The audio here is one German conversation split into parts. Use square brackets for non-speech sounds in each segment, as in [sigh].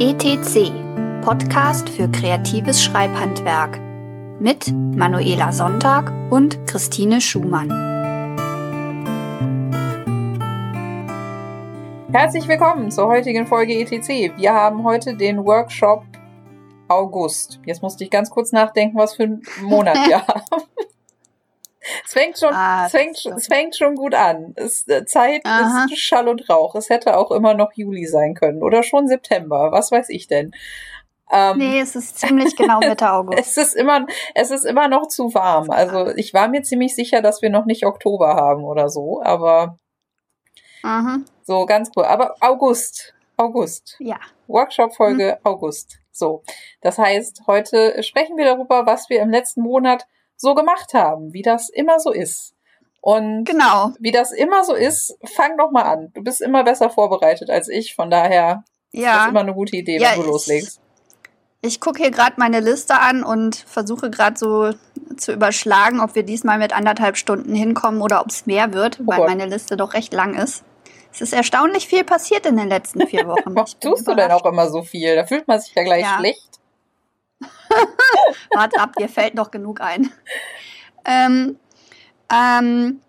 ETC Podcast für kreatives Schreibhandwerk mit Manuela Sonntag und Christine Schumann. Herzlich willkommen zur heutigen Folge ETC. Wir haben heute den Workshop August. Jetzt musste ich ganz kurz nachdenken, was für einen Monat wir [laughs] haben. Es fängt schon, ah, es fängt, es fängt schon gut an. Es, äh, Zeit Aha. ist Schall und Rauch. Es hätte auch immer noch Juli sein können oder schon September. Was weiß ich denn? Ähm, nee, es ist ziemlich genau Mitte [laughs] August. es ist immer, es ist immer noch zu warm. Also ich war mir ziemlich sicher, dass wir noch nicht Oktober haben oder so, aber Aha. so ganz cool. Aber August, August. Ja. Workshop-Folge mhm. August. So. Das heißt, heute sprechen wir darüber, was wir im letzten Monat so gemacht haben, wie das immer so ist. Und genau. wie das immer so ist, fang doch mal an. Du bist immer besser vorbereitet als ich, von daher ja. ist das immer eine gute Idee, ja, wenn du loslegst. Ich, ich gucke hier gerade meine Liste an und versuche gerade so zu überschlagen, ob wir diesmal mit anderthalb Stunden hinkommen oder ob es mehr wird, oh weil Gott. meine Liste doch recht lang ist. Es ist erstaunlich viel passiert in den letzten vier Wochen. [laughs] Was tust du denn auch immer so viel? Da fühlt man sich ja gleich ja. schlecht. [laughs] Warte ab, dir fällt noch genug ein. Ähm, ähm,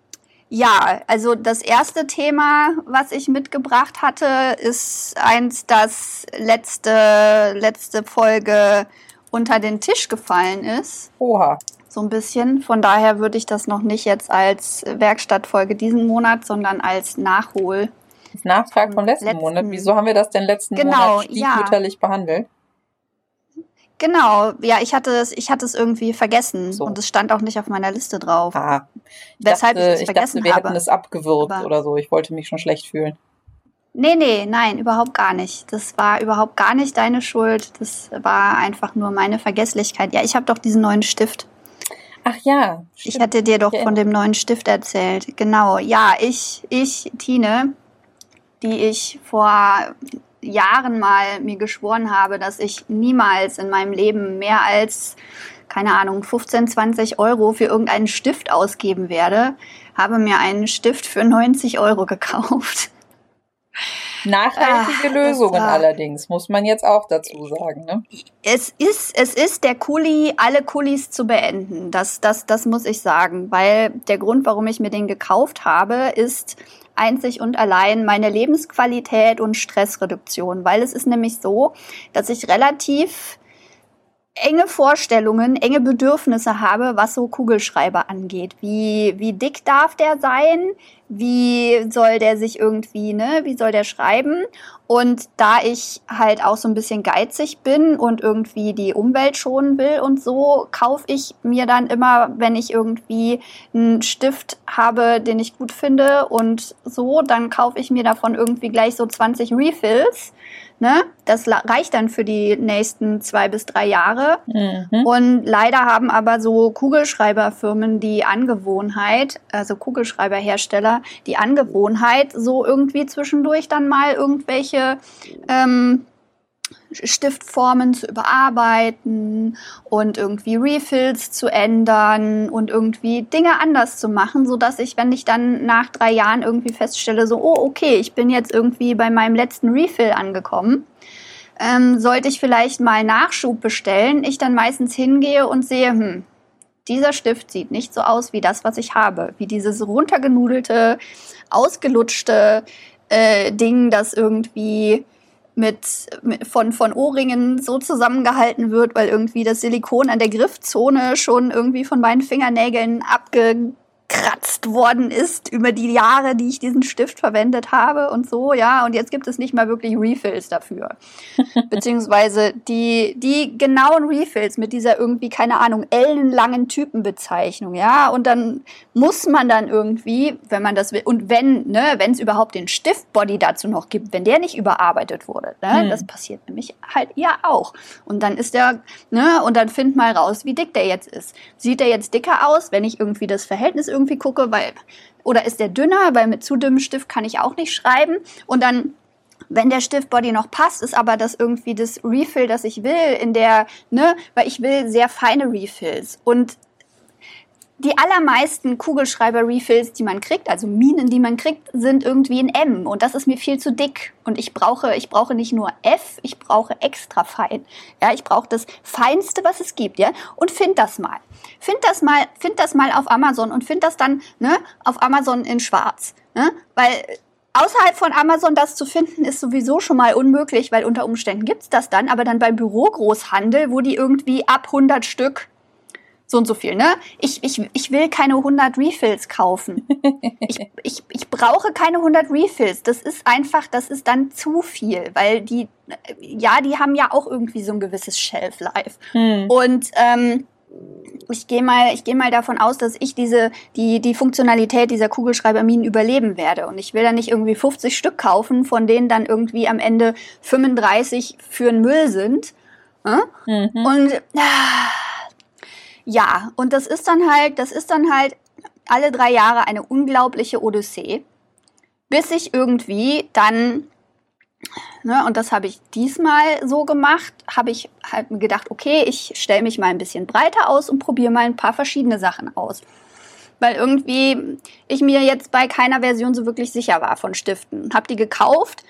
ja, also das erste Thema, was ich mitgebracht hatte, ist eins, das letzte, letzte Folge unter den Tisch gefallen ist. Oha. So ein bisschen. Von daher würde ich das noch nicht jetzt als Werkstattfolge diesen Monat, sondern als Nachhol. Nachtrag vom letzten, letzten, Monat. Wieso haben wir das denn letzten genau, Monat stiefmütterlich ja. behandelt? Genau, ja, ich hatte es, ich hatte es irgendwie vergessen so. und es stand auch nicht auf meiner Liste drauf. Ah, ich weshalb dachte, ich es vergessen ich dachte, wir habe. hätten es abgewürgt Aber oder so. Ich wollte mich schon schlecht fühlen. Nee, nee, nein, überhaupt gar nicht. Das war überhaupt gar nicht deine Schuld. Das war einfach nur meine Vergesslichkeit. Ja, ich habe doch diesen neuen Stift. Ach ja. Stimmt. Ich hatte dir doch von dem neuen Stift erzählt. Genau. Ja, ich, ich, Tine, die ich vor Jahren mal mir geschworen habe, dass ich niemals in meinem Leben mehr als, keine Ahnung, 15, 20 Euro für irgendeinen Stift ausgeben werde, habe mir einen Stift für 90 Euro gekauft. Nachhaltige Ach, Lösungen allerdings, muss man jetzt auch dazu sagen. Ne? Es, ist, es ist der Kuli, alle Kulis zu beenden. Das, das, das muss ich sagen, weil der Grund, warum ich mir den gekauft habe, ist, einzig und allein meine Lebensqualität und Stressreduktion, weil es ist nämlich so, dass ich relativ enge Vorstellungen, enge Bedürfnisse habe, was so Kugelschreiber angeht. Wie, wie dick darf der sein? Wie soll der sich irgendwie, ne, wie soll der schreiben? Und da ich halt auch so ein bisschen geizig bin und irgendwie die Umwelt schonen will und so, kaufe ich mir dann immer, wenn ich irgendwie einen Stift habe, den ich gut finde und so, dann kaufe ich mir davon irgendwie gleich so 20 Refills Ne? Das reicht dann für die nächsten zwei bis drei Jahre. Mhm. Und leider haben aber so Kugelschreiberfirmen die Angewohnheit, also Kugelschreiberhersteller, die Angewohnheit, so irgendwie zwischendurch dann mal irgendwelche ähm, Stiftformen zu überarbeiten und irgendwie Refills zu ändern und irgendwie Dinge anders zu machen, so dass ich, wenn ich dann nach drei Jahren irgendwie feststelle, so, oh, okay, ich bin jetzt irgendwie bei meinem letzten Refill angekommen, ähm, sollte ich vielleicht mal Nachschub bestellen, ich dann meistens hingehe und sehe, hm, dieser Stift sieht nicht so aus wie das, was ich habe, wie dieses runtergenudelte, ausgelutschte äh, Ding, das irgendwie mit, mit, von, von Ohrringen so zusammengehalten wird, weil irgendwie das Silikon an der Griffzone schon irgendwie von meinen Fingernägeln abge abgekratzt worden ist über die Jahre, die ich diesen Stift verwendet habe und so, ja. Und jetzt gibt es nicht mal wirklich Refills dafür. [laughs] Beziehungsweise die, die genauen Refills mit dieser irgendwie, keine Ahnung, ellenlangen Typenbezeichnung, ja. Und dann muss man dann irgendwie, wenn man das will, und wenn, ne, wenn es überhaupt den Stiftbody dazu noch gibt, wenn der nicht überarbeitet wurde, ne, hm. das passiert nämlich halt ja auch. Und dann ist der, ne, und dann find mal raus, wie dick der jetzt ist. Sieht der jetzt dicker aus, wenn ich irgendwie das Verhältnis irgendwie irgendwie gucke, weil, oder ist der dünner, weil mit zu dünnem Stift kann ich auch nicht schreiben. Und dann wenn der Stiftbody noch passt, ist aber das irgendwie das Refill, das ich will, in der, ne, weil ich will sehr feine Refills. Und die allermeisten Kugelschreiber-Refills, die man kriegt, also Minen, die man kriegt, sind irgendwie in M und das ist mir viel zu dick. Und ich brauche, ich brauche nicht nur F, ich brauche extra fein. Ja, ich brauche das Feinste, was es gibt, ja. Und find das mal. Find das mal, find das mal auf Amazon und find das dann, ne, auf Amazon in Schwarz. Ne? Weil außerhalb von Amazon das zu finden, ist sowieso schon mal unmöglich, weil unter Umständen gibt's das dann, aber dann beim Bürogroßhandel, wo die irgendwie ab 100 Stück so und so viel, ne? Ich, ich, ich will keine 100 Refills kaufen. Ich, ich, ich brauche keine 100 Refills. Das ist einfach, das ist dann zu viel, weil die, ja, die haben ja auch irgendwie so ein gewisses Shelf-Life. Hm. Und ähm, ich gehe mal, ich gehe mal davon aus, dass ich diese, die, die Funktionalität dieser Kugelschreiberminen überleben werde. Und ich will dann nicht irgendwie 50 Stück kaufen, von denen dann irgendwie am Ende 35 für den Müll sind. Hm? Mhm. Und ah, ja, und das ist dann halt, das ist dann halt alle drei Jahre eine unglaubliche Odyssee, bis ich irgendwie dann, ne, und das habe ich diesmal so gemacht, habe ich halt gedacht, okay, ich stelle mich mal ein bisschen breiter aus und probiere mal ein paar verschiedene Sachen aus. Weil irgendwie ich mir jetzt bei keiner Version so wirklich sicher war von Stiften. Habe die gekauft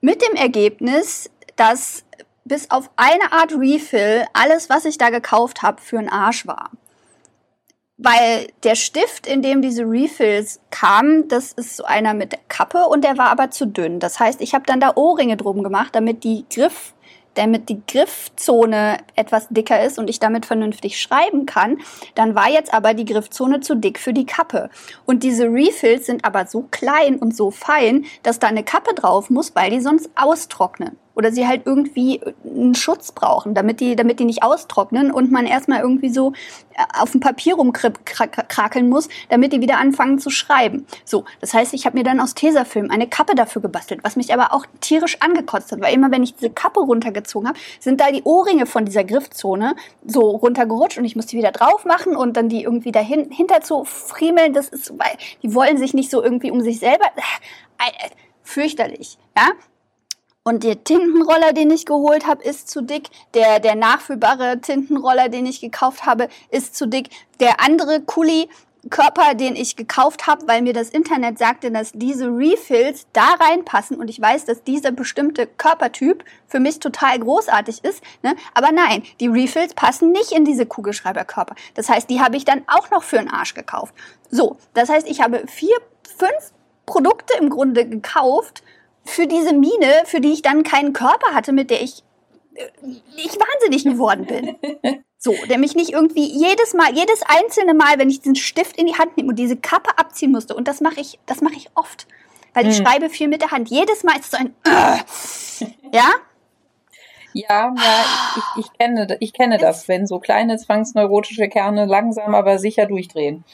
mit dem Ergebnis, dass bis auf eine Art Refill alles, was ich da gekauft habe, für einen Arsch war. Weil der Stift, in dem diese Refills kamen, das ist so einer mit Kappe und der war aber zu dünn. Das heißt, ich habe dann da Ohrringe drum gemacht, damit die Griff damit die Griffzone etwas dicker ist und ich damit vernünftig schreiben kann, dann war jetzt aber die Griffzone zu dick für die Kappe. Und diese Refills sind aber so klein und so fein, dass da eine Kappe drauf muss, weil die sonst austrocknen oder sie halt irgendwie einen Schutz brauchen, damit die, damit die nicht austrocknen und man erstmal irgendwie so äh, auf dem Papier rumkrakeln muss, damit die wieder anfangen zu schreiben. So, das heißt, ich habe mir dann aus Tesafilm eine Kappe dafür gebastelt, was mich aber auch tierisch angekotzt hat, weil immer wenn ich diese Kappe runtergezogen habe, sind da die Ohrringe von dieser Griffzone so runtergerutscht und ich musste die wieder drauf machen und dann die irgendwie dahinter zu friemeln, das ist, weil die wollen sich nicht so irgendwie um sich selber, äh, äh, fürchterlich, ja. Und der Tintenroller, den ich geholt habe, ist zu dick. Der, der nachfüllbare Tintenroller, den ich gekauft habe, ist zu dick. Der andere Kuli, Körper, den ich gekauft habe, weil mir das Internet sagte, dass diese Refills da reinpassen und ich weiß, dass dieser bestimmte Körpertyp für mich total großartig ist. Ne? Aber nein, die Refills passen nicht in diese Kugelschreiberkörper. Das heißt, die habe ich dann auch noch für einen Arsch gekauft. So, das heißt, ich habe vier, fünf Produkte im Grunde gekauft, für diese Mine, für die ich dann keinen Körper hatte, mit der ich, äh, ich wahnsinnig geworden bin. [laughs] So, der mich nicht irgendwie jedes Mal, jedes einzelne Mal, wenn ich diesen Stift in die Hand nehme und diese Kappe abziehen musste, und das mache ich, das mache ich oft, weil ich hm. schreibe viel mit der Hand. Jedes Mal ist es so ein, äh, ja? Ja, ja, ich, ich kenne, ich kenne das, wenn so kleine zwangsneurotische Kerne langsam aber sicher durchdrehen.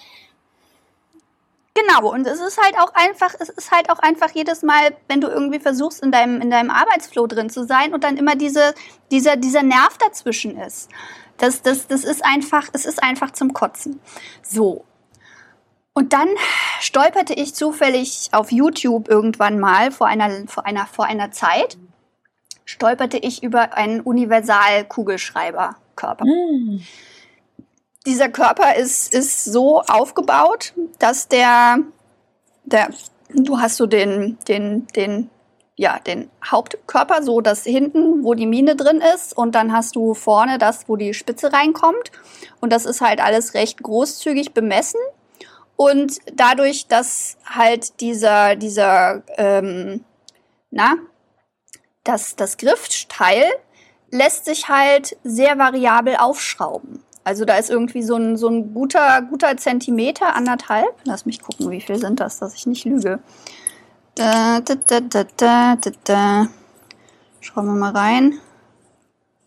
Genau, und es ist halt auch einfach, es ist halt auch einfach jedes Mal, wenn du irgendwie versuchst, in deinem, in deinem Arbeitsflow drin zu sein und dann immer diese, dieser, dieser Nerv dazwischen ist. Das, das, das ist einfach, es ist einfach zum Kotzen. So. Und dann stolperte ich zufällig auf YouTube irgendwann mal vor einer, vor einer, vor einer Zeit, stolperte ich über einen Universal-Kugelschreiber-Körper. Mm dieser Körper ist, ist so aufgebaut, dass der, der, du hast so den, den, den, ja, den Hauptkörper, so das hinten, wo die Mine drin ist, und dann hast du vorne das, wo die Spitze reinkommt. Und das ist halt alles recht großzügig bemessen. Und dadurch, dass halt dieser, dieser, ähm, na, das, das Griffteil lässt sich halt sehr variabel aufschrauben. Also da ist irgendwie so ein, so ein guter, guter Zentimeter, anderthalb. Lass mich gucken, wie viel sind das, dass ich nicht lüge. Da, da, da, da, da, da, da. Schauen wir mal rein.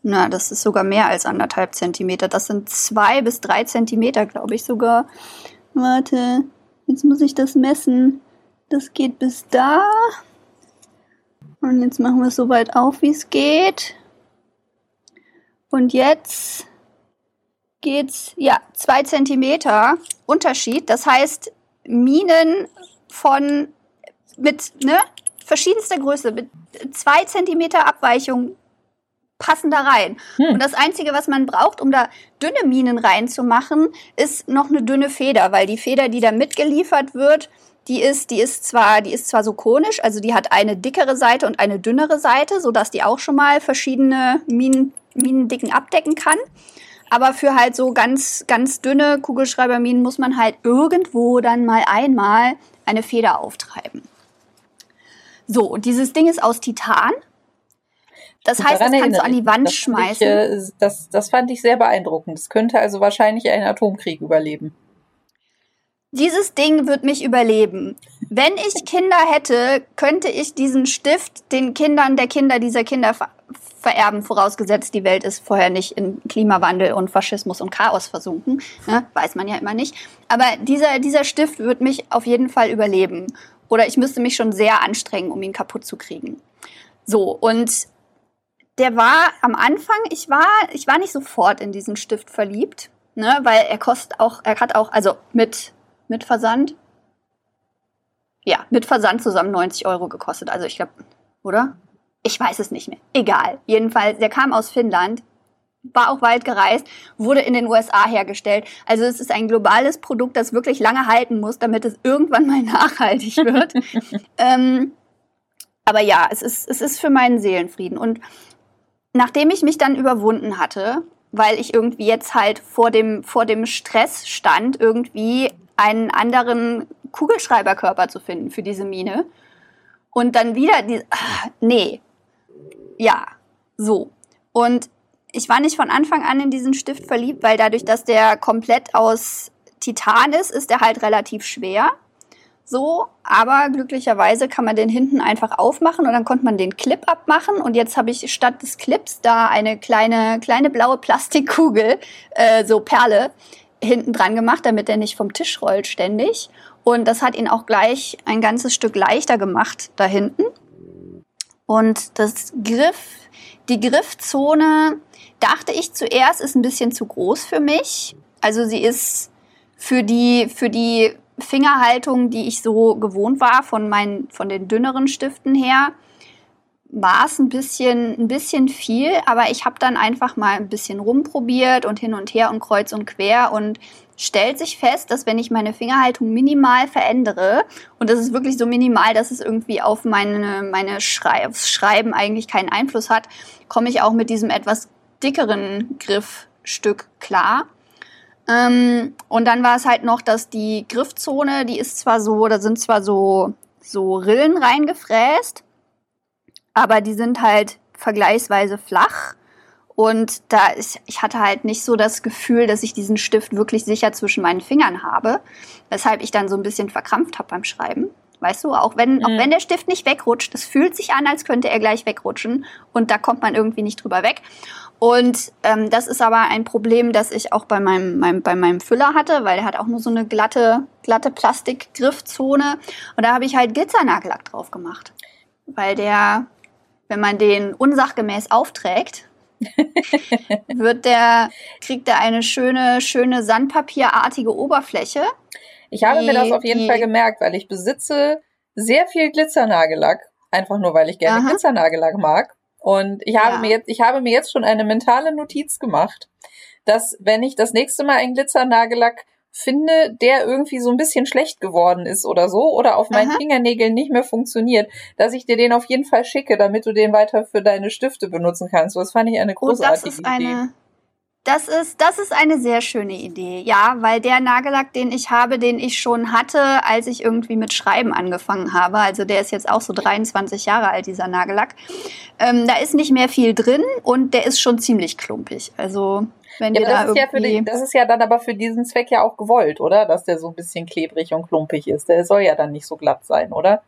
Na, das ist sogar mehr als anderthalb Zentimeter. Das sind zwei bis drei Zentimeter, glaube ich sogar. Warte, jetzt muss ich das messen. Das geht bis da. Und jetzt machen wir es so weit auf, wie es geht. Und jetzt geht's, ja, zwei Zentimeter Unterschied. Das heißt, Minen von, mit, ne, verschiedenster Größe, mit zwei Zentimeter Abweichung passen da rein. Hm. Und das Einzige, was man braucht, um da dünne Minen reinzumachen, ist noch eine dünne Feder, weil die Feder, die da mitgeliefert wird, die ist, die ist zwar, die ist zwar so konisch, also die hat eine dickere Seite und eine dünnere Seite, sodass die auch schon mal verschiedene Minen, Minendicken abdecken kann. Aber für halt so ganz, ganz dünne Kugelschreiberminen muss man halt irgendwo dann mal einmal eine Feder auftreiben. So, und dieses Ding ist aus Titan. Das heißt, das kannst du an die Wand das schmeißen. Ich, äh, das, das fand ich sehr beeindruckend. Es könnte also wahrscheinlich einen Atomkrieg überleben. Dieses Ding wird mich überleben. Wenn ich Kinder hätte, könnte ich diesen Stift den Kindern der Kinder dieser Kinder ver vererben, vorausgesetzt die Welt ist vorher nicht in Klimawandel und Faschismus und Chaos versunken. Ne? Weiß man ja immer nicht. Aber dieser, dieser Stift wird mich auf jeden Fall überleben. Oder ich müsste mich schon sehr anstrengen, um ihn kaputt zu kriegen. So, und der war am Anfang, ich war, ich war nicht sofort in diesen Stift verliebt, ne, weil er kostet auch, er hat auch, also mit, mit Versand, ja, mit Versand zusammen 90 Euro gekostet. Also ich glaube, oder? Ich weiß es nicht mehr. Egal. Jedenfalls, der kam aus Finnland, war auch weit gereist, wurde in den USA hergestellt. Also es ist ein globales Produkt, das wirklich lange halten muss, damit es irgendwann mal [laughs] nachhaltig wird. [laughs] ähm, aber ja, es ist, es ist für meinen Seelenfrieden. Und nachdem ich mich dann überwunden hatte, weil ich irgendwie jetzt halt vor dem, vor dem Stress stand, irgendwie einen anderen Kugelschreiberkörper zu finden für diese Mine. Und dann wieder die, ach, nee, ja, so. Und ich war nicht von Anfang an in diesen Stift verliebt, weil dadurch, dass der komplett aus Titan ist, ist er halt relativ schwer so, aber glücklicherweise kann man den hinten einfach aufmachen und dann konnte man den Clip abmachen und jetzt habe ich statt des Clips da eine kleine kleine blaue Plastikkugel, äh, so Perle hinten dran gemacht, damit er nicht vom Tisch rollt ständig und das hat ihn auch gleich ein ganzes Stück leichter gemacht da hinten. Und das Griff, die Griffzone dachte ich zuerst ist ein bisschen zu groß für mich. Also sie ist für die für die Fingerhaltung, die ich so gewohnt war von meinen, von den dünneren Stiften her, war es ein bisschen, ein bisschen viel, aber ich habe dann einfach mal ein bisschen rumprobiert und hin und her und kreuz und quer und stellt sich fest, dass wenn ich meine Fingerhaltung minimal verändere, und das ist wirklich so minimal, dass es irgendwie auf meine, meine Schrei Schreiben eigentlich keinen Einfluss hat, komme ich auch mit diesem etwas dickeren Griffstück klar. Ähm, und dann war es halt noch, dass die Griffzone, die ist zwar so, da sind zwar so, so Rillen reingefräst, aber die sind halt vergleichsweise flach. Und da ist, ich hatte halt nicht so das Gefühl, dass ich diesen Stift wirklich sicher zwischen meinen Fingern habe, weshalb ich dann so ein bisschen verkrampft habe beim Schreiben. Weißt du, auch wenn, mhm. auch wenn der Stift nicht wegrutscht, das fühlt sich an, als könnte er gleich wegrutschen und da kommt man irgendwie nicht drüber weg. Und ähm, das ist aber ein Problem, das ich auch bei meinem, meinem, bei meinem Füller hatte, weil der hat auch nur so eine glatte, glatte Plastikgriffzone. Und da habe ich halt Glitzernagellack drauf gemacht. Weil der, wenn man den unsachgemäß aufträgt, [laughs] wird der, kriegt er eine schöne, schöne sandpapierartige Oberfläche. Ich habe die, mir das auf jeden die, Fall gemerkt, weil ich besitze sehr viel Glitzernagellack. Einfach nur, weil ich gerne Aha. Glitzernagellack mag. Und ich habe ja. mir jetzt, ich habe mir jetzt schon eine mentale Notiz gemacht, dass wenn ich das nächste Mal einen Glitzernagellack finde, der irgendwie so ein bisschen schlecht geworden ist oder so oder auf meinen Aha. Fingernägeln nicht mehr funktioniert, dass ich dir den auf jeden Fall schicke, damit du den weiter für deine Stifte benutzen kannst. Das fand ich eine großartige oh, das ist Idee. Eine das ist, das ist eine sehr schöne Idee, ja, weil der Nagellack, den ich habe, den ich schon hatte, als ich irgendwie mit Schreiben angefangen habe, also der ist jetzt auch so 23 Jahre alt, dieser Nagellack, ähm, da ist nicht mehr viel drin und der ist schon ziemlich klumpig. Also wenn ja, dir da das, ist ja für die, das ist ja dann aber für diesen Zweck ja auch gewollt, oder? Dass der so ein bisschen klebrig und klumpig ist. Der soll ja dann nicht so glatt sein, oder?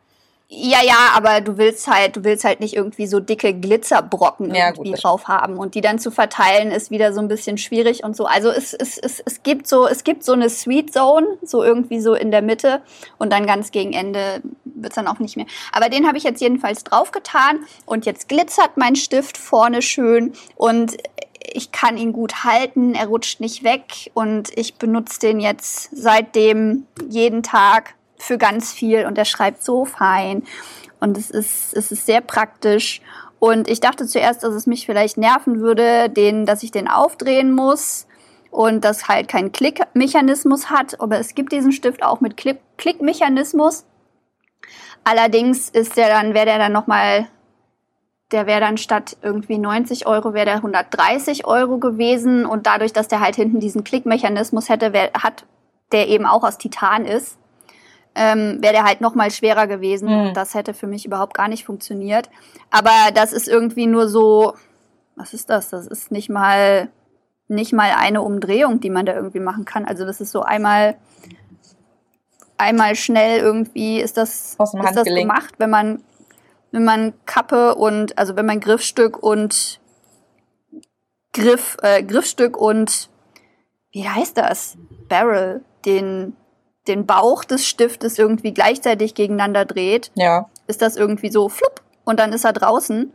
Ja, ja, aber du willst halt, du willst halt nicht irgendwie so dicke Glitzerbrocken ja, irgendwie gut, drauf haben und die dann zu verteilen ist wieder so ein bisschen schwierig und so. Also es, es, es, es gibt so, es gibt so eine Sweet Zone, so irgendwie so in der Mitte und dann ganz gegen Ende wird's dann auch nicht mehr. Aber den habe ich jetzt jedenfalls draufgetan und jetzt glitzert mein Stift vorne schön und ich kann ihn gut halten, er rutscht nicht weg und ich benutze den jetzt seitdem jeden Tag für ganz viel und er schreibt so fein und es ist, es ist sehr praktisch Und ich dachte zuerst, dass es mich vielleicht nerven würde, den, dass ich den aufdrehen muss und das halt keinen Klickmechanismus hat. Aber es gibt diesen Stift auch mit Klick Klickmechanismus. Allerdings ist der dann, wäre der dann nochmal, der wäre dann statt irgendwie 90 Euro, wäre der 130 Euro gewesen. Und dadurch, dass der halt hinten diesen Klickmechanismus hätte, wär, hat, der eben auch aus Titan ist, ähm, wäre der halt noch mal schwerer gewesen. Mhm. Das hätte für mich überhaupt gar nicht funktioniert. Aber das ist irgendwie nur so, was ist das? Das ist nicht mal nicht mal eine Umdrehung, die man da irgendwie machen kann. Also das ist so einmal einmal schnell irgendwie ist das ist das gemacht, wenn man wenn man Kappe und also wenn man Griffstück und Griff äh, Griffstück und wie heißt das Barrel den den Bauch des Stiftes irgendwie gleichzeitig gegeneinander dreht, ja. ist das irgendwie so flupp und dann ist er draußen.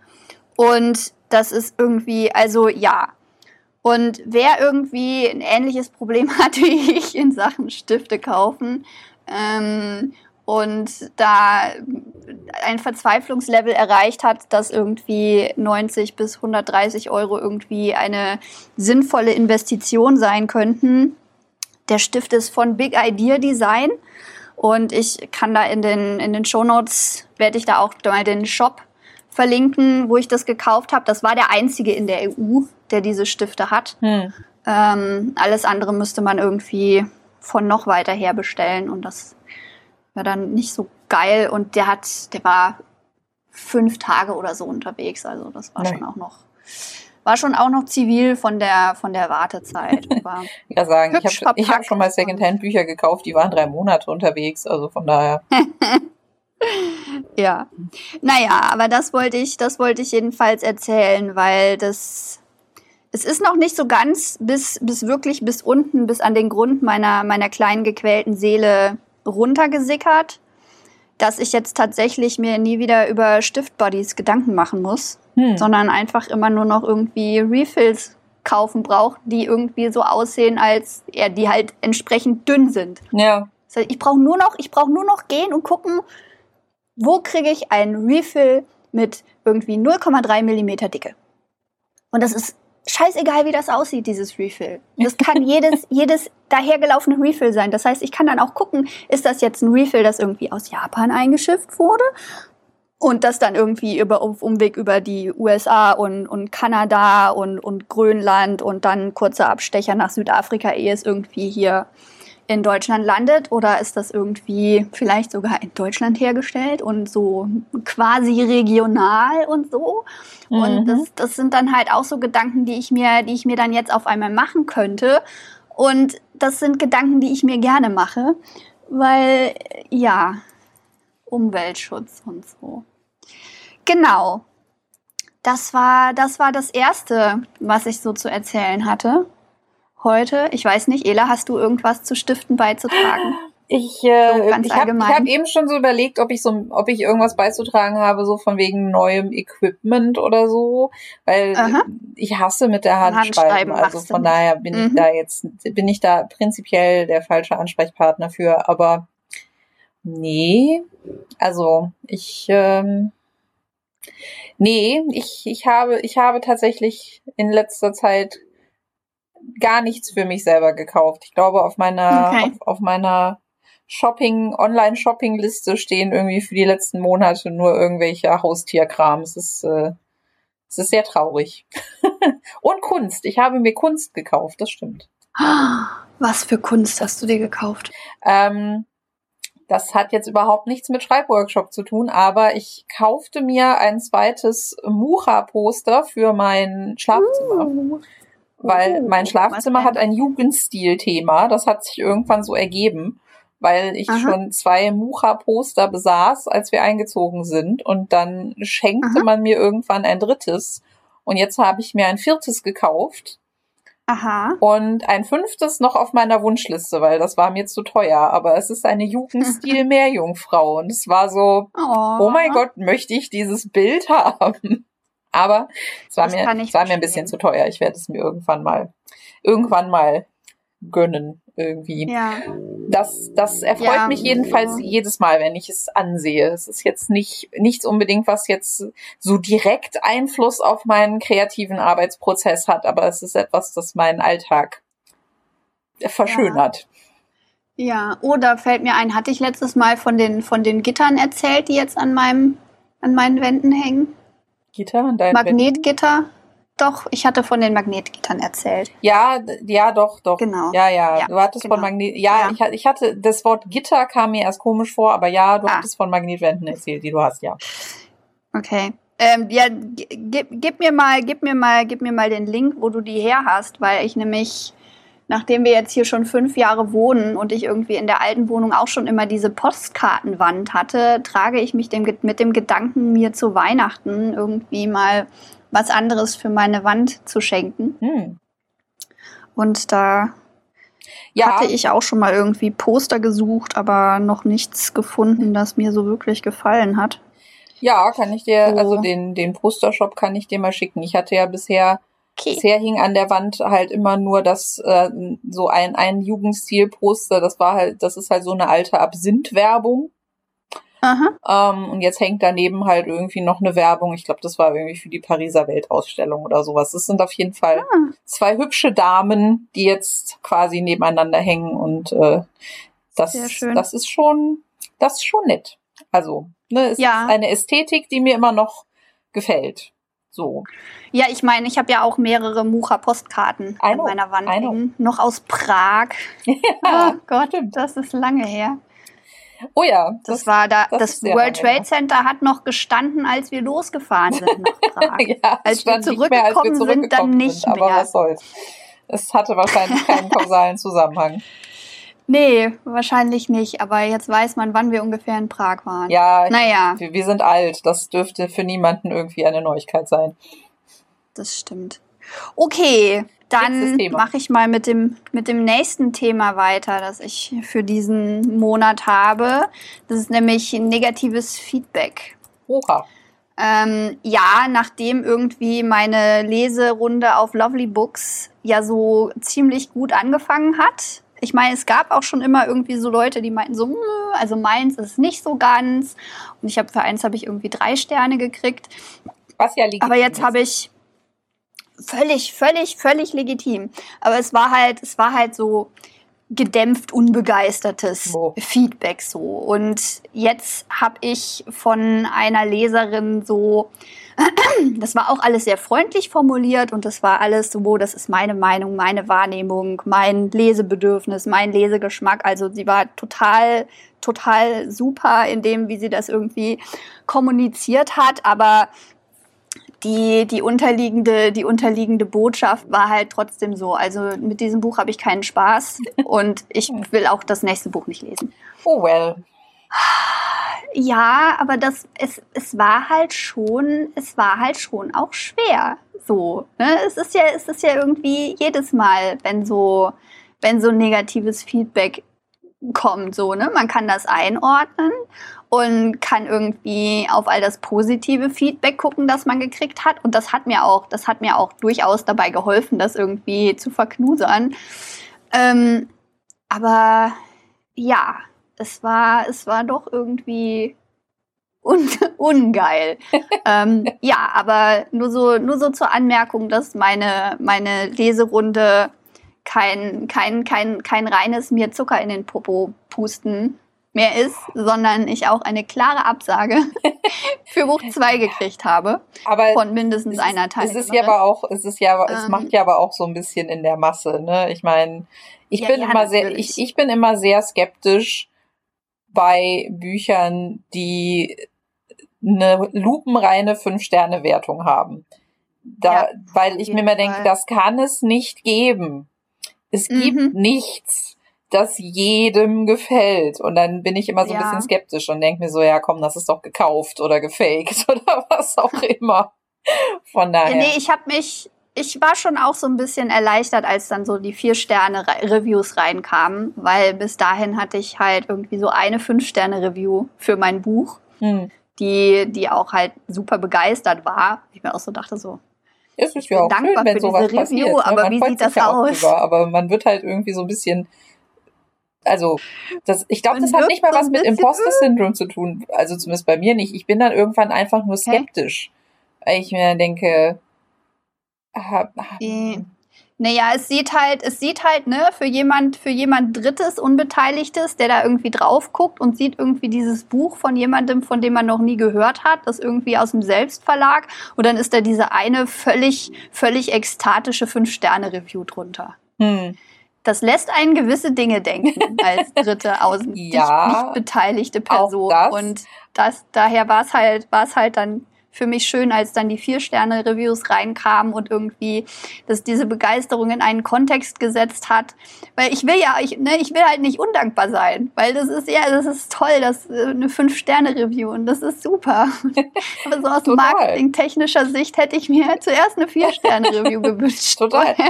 Und das ist irgendwie, also ja. Und wer irgendwie ein ähnliches Problem [laughs] hat wie ich in Sachen Stifte kaufen ähm, und da ein Verzweiflungslevel erreicht hat, dass irgendwie 90 bis 130 Euro irgendwie eine sinnvolle Investition sein könnten, der Stift ist von Big Idea Design und ich kann da in den, in den Show Notes, werde ich da auch mal den Shop verlinken, wo ich das gekauft habe. Das war der einzige in der EU, der diese Stifte hat. Hm. Ähm, alles andere müsste man irgendwie von noch weiter her bestellen und das war dann nicht so geil und der hat, der war fünf Tage oder so unterwegs, also das war Nein. schon auch noch war schon auch noch zivil von der, von der Wartezeit. [laughs] War ja, sagen, ich habe hab schon mal Secondhand-Bücher gekauft, die waren drei Monate unterwegs, also von daher. [laughs] ja. Naja, aber das wollte ich, das wollte ich jedenfalls erzählen, weil das, es ist noch nicht so ganz bis, bis wirklich bis unten, bis an den Grund meiner, meiner kleinen gequälten Seele runtergesickert, dass ich jetzt tatsächlich mir nie wieder über Stiftbodies Gedanken machen muss hm. sondern einfach immer nur noch irgendwie Refills kaufen braucht, die irgendwie so aussehen, als ja, die halt entsprechend dünn sind. Ja. Das heißt, ich brauche nur noch, ich brauche nur noch gehen und gucken, wo kriege ich einen Refill mit irgendwie 0,3 Millimeter Dicke. Und das ist scheißegal, wie das aussieht, dieses Refill. Das kann [laughs] jedes, jedes dahergelaufene Refill sein. Das heißt, ich kann dann auch gucken, ist das jetzt ein Refill, das irgendwie aus Japan eingeschifft wurde? und das dann irgendwie über auf Umweg über die USA und, und Kanada und, und Grönland und dann kurzer Abstecher nach Südafrika, ehe es irgendwie hier in Deutschland landet? Oder ist das irgendwie vielleicht sogar in Deutschland hergestellt und so quasi regional und so? Mhm. Und das, das sind dann halt auch so Gedanken, die ich mir, die ich mir dann jetzt auf einmal machen könnte. Und das sind Gedanken, die ich mir gerne mache, weil ja, Umweltschutz und so. Genau. Das war, das war das erste, was ich so zu erzählen hatte. Heute. Ich weiß nicht, Ela, hast du irgendwas zu Stiften beizutragen? Ich, äh, so ich habe hab eben schon so überlegt, ob ich so, ob ich irgendwas beizutragen habe, so von wegen neuem Equipment oder so, weil Aha. ich hasse mit der Hand schreiben. Also von daher bin mhm. ich da jetzt, bin ich da prinzipiell der falsche Ansprechpartner für. Aber nee, also ich ähm, Nee, ich, ich habe, ich habe tatsächlich in letzter Zeit gar nichts für mich selber gekauft. Ich glaube, auf meiner, okay. auf, auf meiner Shopping, Online-Shopping-Liste stehen irgendwie für die letzten Monate nur irgendwelche Haustierkram. Es ist, äh, es ist sehr traurig. [laughs] Und Kunst. Ich habe mir Kunst gekauft, das stimmt. [gasps] Was für Kunst hast du dir gekauft? Ähm, das hat jetzt überhaupt nichts mit Schreibworkshop zu tun, aber ich kaufte mir ein zweites Mucha-Poster für mein Schlafzimmer. Uh. Weil mein Schlafzimmer hat ein Jugendstil-Thema. Das hat sich irgendwann so ergeben, weil ich Aha. schon zwei Mucha-Poster besaß, als wir eingezogen sind. Und dann schenkte Aha. man mir irgendwann ein drittes. Und jetzt habe ich mir ein viertes gekauft. Aha. Und ein fünftes noch auf meiner Wunschliste, weil das war mir zu teuer. Aber es ist eine Jugendstil-Meerjungfrau. [laughs] Und es war so, oh. oh mein Gott, möchte ich dieses Bild haben? Aber es war, mir, es war mir ein bisschen zu teuer. Ich werde es mir irgendwann mal, irgendwann mal gönnen irgendwie. Ja. das, das erfreut Ja, mich jedenfalls so. jedes Mal, wenn ich es ansehe. Es ist jetzt nicht nichts unbedingt, was jetzt so direkt Einfluss auf meinen kreativen Arbeitsprozess hat, aber es ist etwas, das meinen Alltag verschönert. Ja, oder fällt mir ein, hatte ich letztes Mal von den, von den Gittern erzählt, die jetzt an meinem, an meinen Wänden hängen? Gitter und dein Magnetgitter? Doch, ich hatte von den Magnetgittern erzählt. Ja, ja, doch, doch. Genau. Ja, ja. Ja, du hattest genau. von Magnet. Ja, Ja. Ich, ich hatte das Wort Gitter kam mir erst komisch vor, aber ja, du Ah. hattest von Magnetwänden erzählt, die du hast, ja. Okay. Ähm, ja, gib, gib mir mal, gib mir mal, gib mir mal den Link, wo du die her hast, weil ich nämlich, nachdem wir jetzt hier schon fünf Jahre wohnen und ich irgendwie in der alten Wohnung auch schon immer diese Postkartenwand hatte, trage ich mich dem, mit dem Gedanken, mir zu Weihnachten irgendwie mal was anderes für meine Wand zu schenken. Hm. Und da Ja, hatte ich auch schon mal irgendwie Poster gesucht, aber noch nichts gefunden, das mir so wirklich gefallen hat. ja, kann ich dir, So. also den, den Postershop kann ich dir mal schicken. Ich hatte ja bisher Okay. Bisher hing an der Wand halt immer nur das äh, so ein ein Jugendstil-Poster. Das war halt, das ist halt so eine alte Absinth-Werbung. Aha. Ähm, und jetzt hängt daneben halt irgendwie noch eine Werbung. Ich glaube, das war irgendwie für die Pariser Weltausstellung oder sowas. Das sind auf jeden Fall Ah. zwei hübsche Damen, die jetzt quasi nebeneinander hängen und äh, das, das ist schon, das ist schon nett. Also, ne, es Ja. ist eine Ästhetik, die mir immer noch gefällt. So. Ja, ich meine, ich habe ja auch mehrere Mucha-Postkarten an meiner Wand hängen. Noch aus Prag. [laughs] Ja, oh Gott, stimmt. das ist lange her. Oh ja, Das, war da, das das, World. Trade Center hat noch gestanden, als wir losgefahren sind nach [laughs] Prag. ja, Als wir nicht mehr, als wir zurückgekommen sind, dann zurückgekommen nicht sind, aber mehr. was soll's. Es hatte wahrscheinlich keinen [laughs] kausalen Zusammenhang. Nee, wahrscheinlich nicht. Aber jetzt weiß man, wann wir ungefähr in Prag waren. Ja, Naja, wir, wir sind alt. Das dürfte für niemanden irgendwie eine Neuigkeit sein. das stimmt. Okay, dann mache ich mal mit dem, mit dem nächsten Thema weiter, das ich für diesen Monat habe. Das ist nämlich negatives Feedback. Oha. Ähm, ja, nachdem irgendwie meine Leserunde auf Lovely Books ja so ziemlich gut angefangen hat. Ich meine, es gab auch schon immer irgendwie so Leute, die meinten so, "Mh, also meins ist nicht so ganz. Und ich habe für eins habe ich irgendwie drei Sterne gekriegt. Was ja legitim Aber jetzt habe ich völlig, völlig, völlig legitim. Aber es war halt, es war halt so gedämpft unbegeistertes Oh. Feedback so. Und jetzt habe ich von einer Leserin so, [clears throat] das war auch alles sehr freundlich formuliert und das war alles so, das ist meine Meinung, meine Wahrnehmung, mein Lesebedürfnis, mein Lesegeschmack. Also sie war total, total super in dem, wie sie das irgendwie kommuniziert hat, aber die, die, unterliegende, die unterliegende Botschaft war halt trotzdem so. Also mit diesem Buch habe ich keinen Spaß [laughs] und ich will auch das nächste Buch nicht lesen. Oh well. Ja, aber das, es, es war halt schon, es war halt schon auch schwer. So, ne? Es ist ja, es ist ja irgendwie jedes Mal, wenn so, wenn so negatives Feedback kommt, so, ne? Man kann das einordnen und kann irgendwie auf all das positive Feedback gucken, das man gekriegt hat. Und das hat mir auch, das hat mir auch durchaus dabei geholfen, das irgendwie zu verknusern. Ähm, aber ja, es war, es war doch irgendwie un [laughs] ungeil. [laughs] ähm, ja, aber nur so, nur so zur Anmerkung, dass meine, meine Leserunde kein, kein, kein, kein reines mir Zucker in den Popo pusten mehr ist, sondern ich auch eine klare Absage [laughs] für Buch 2 [laughs] gekriegt habe Aber von mindestens es einer ist, es ist ja aber auch, es ist ja, es Ähm. macht ja aber auch so ein bisschen in der Masse, ne? Ich meine, ich Ja, bin ja, immer sehr, ich, ich bin immer sehr skeptisch bei Büchern, die eine lupenreine Fünf-Sterne-Wertung haben. Da, Ja, weil ich mir immer denke, das kann es nicht geben. Es Mhm. gibt nichts, das jedem gefällt. Und dann bin ich immer so ein Ja. bisschen skeptisch und denke mir so, ja komm, das ist doch gekauft oder gefaked [laughs] oder was auch immer. Von daher. Nee, ich habe mich, ich war schon auch so ein bisschen erleichtert, als dann so die Vier-Sterne-Reviews reinkamen, weil bis dahin hatte ich halt irgendwie so eine Fünf-Sterne-Review für mein Buch, hm. die, die auch halt super begeistert war. Ich mir auch so dachte so, Es ist bin ja auch dankbar schön, wenn für sowas diese Review, passiert. ne? aber Man wie sieht das ja aus? Drüber, aber man wird halt irgendwie so ein bisschen Also, das, ich glaube, das hat nicht mal was mit Imposter-Syndrom zu tun. Also zumindest bei mir nicht. Ich bin dann irgendwann einfach nur skeptisch. Okay. Weil ich mir denke, ah, ah, naja, es sieht halt, es sieht halt, ne, für jemand, für jemand Drittes, Unbeteiligtes, der da irgendwie drauf guckt und sieht irgendwie dieses Buch von jemandem, von dem man noch nie gehört hat, das irgendwie aus dem Selbstverlag. Und dann ist da diese eine völlig, völlig ekstatische Fünf-Sterne-Review drunter. Hm. Das lässt einen gewisse Dinge denken als [laughs] dritte außen ja, nicht beteiligte Person. Das. Und das, daher war es halt, war es halt dann für mich schön, als dann die Vier-Sterne-Reviews reinkamen und irgendwie, dass diese Begeisterung in einen Kontext gesetzt hat. Weil ich will ja, ich, ne, ich will halt nicht undankbar sein, weil das ist ja, das ist toll, das äh, eine Fünf-Sterne-Review und das ist super. [laughs] Aber so aus marketingtechnischer Sicht hätte ich mir zuerst eine Vier-Sterne-Review [laughs] gewünscht. Total. [laughs]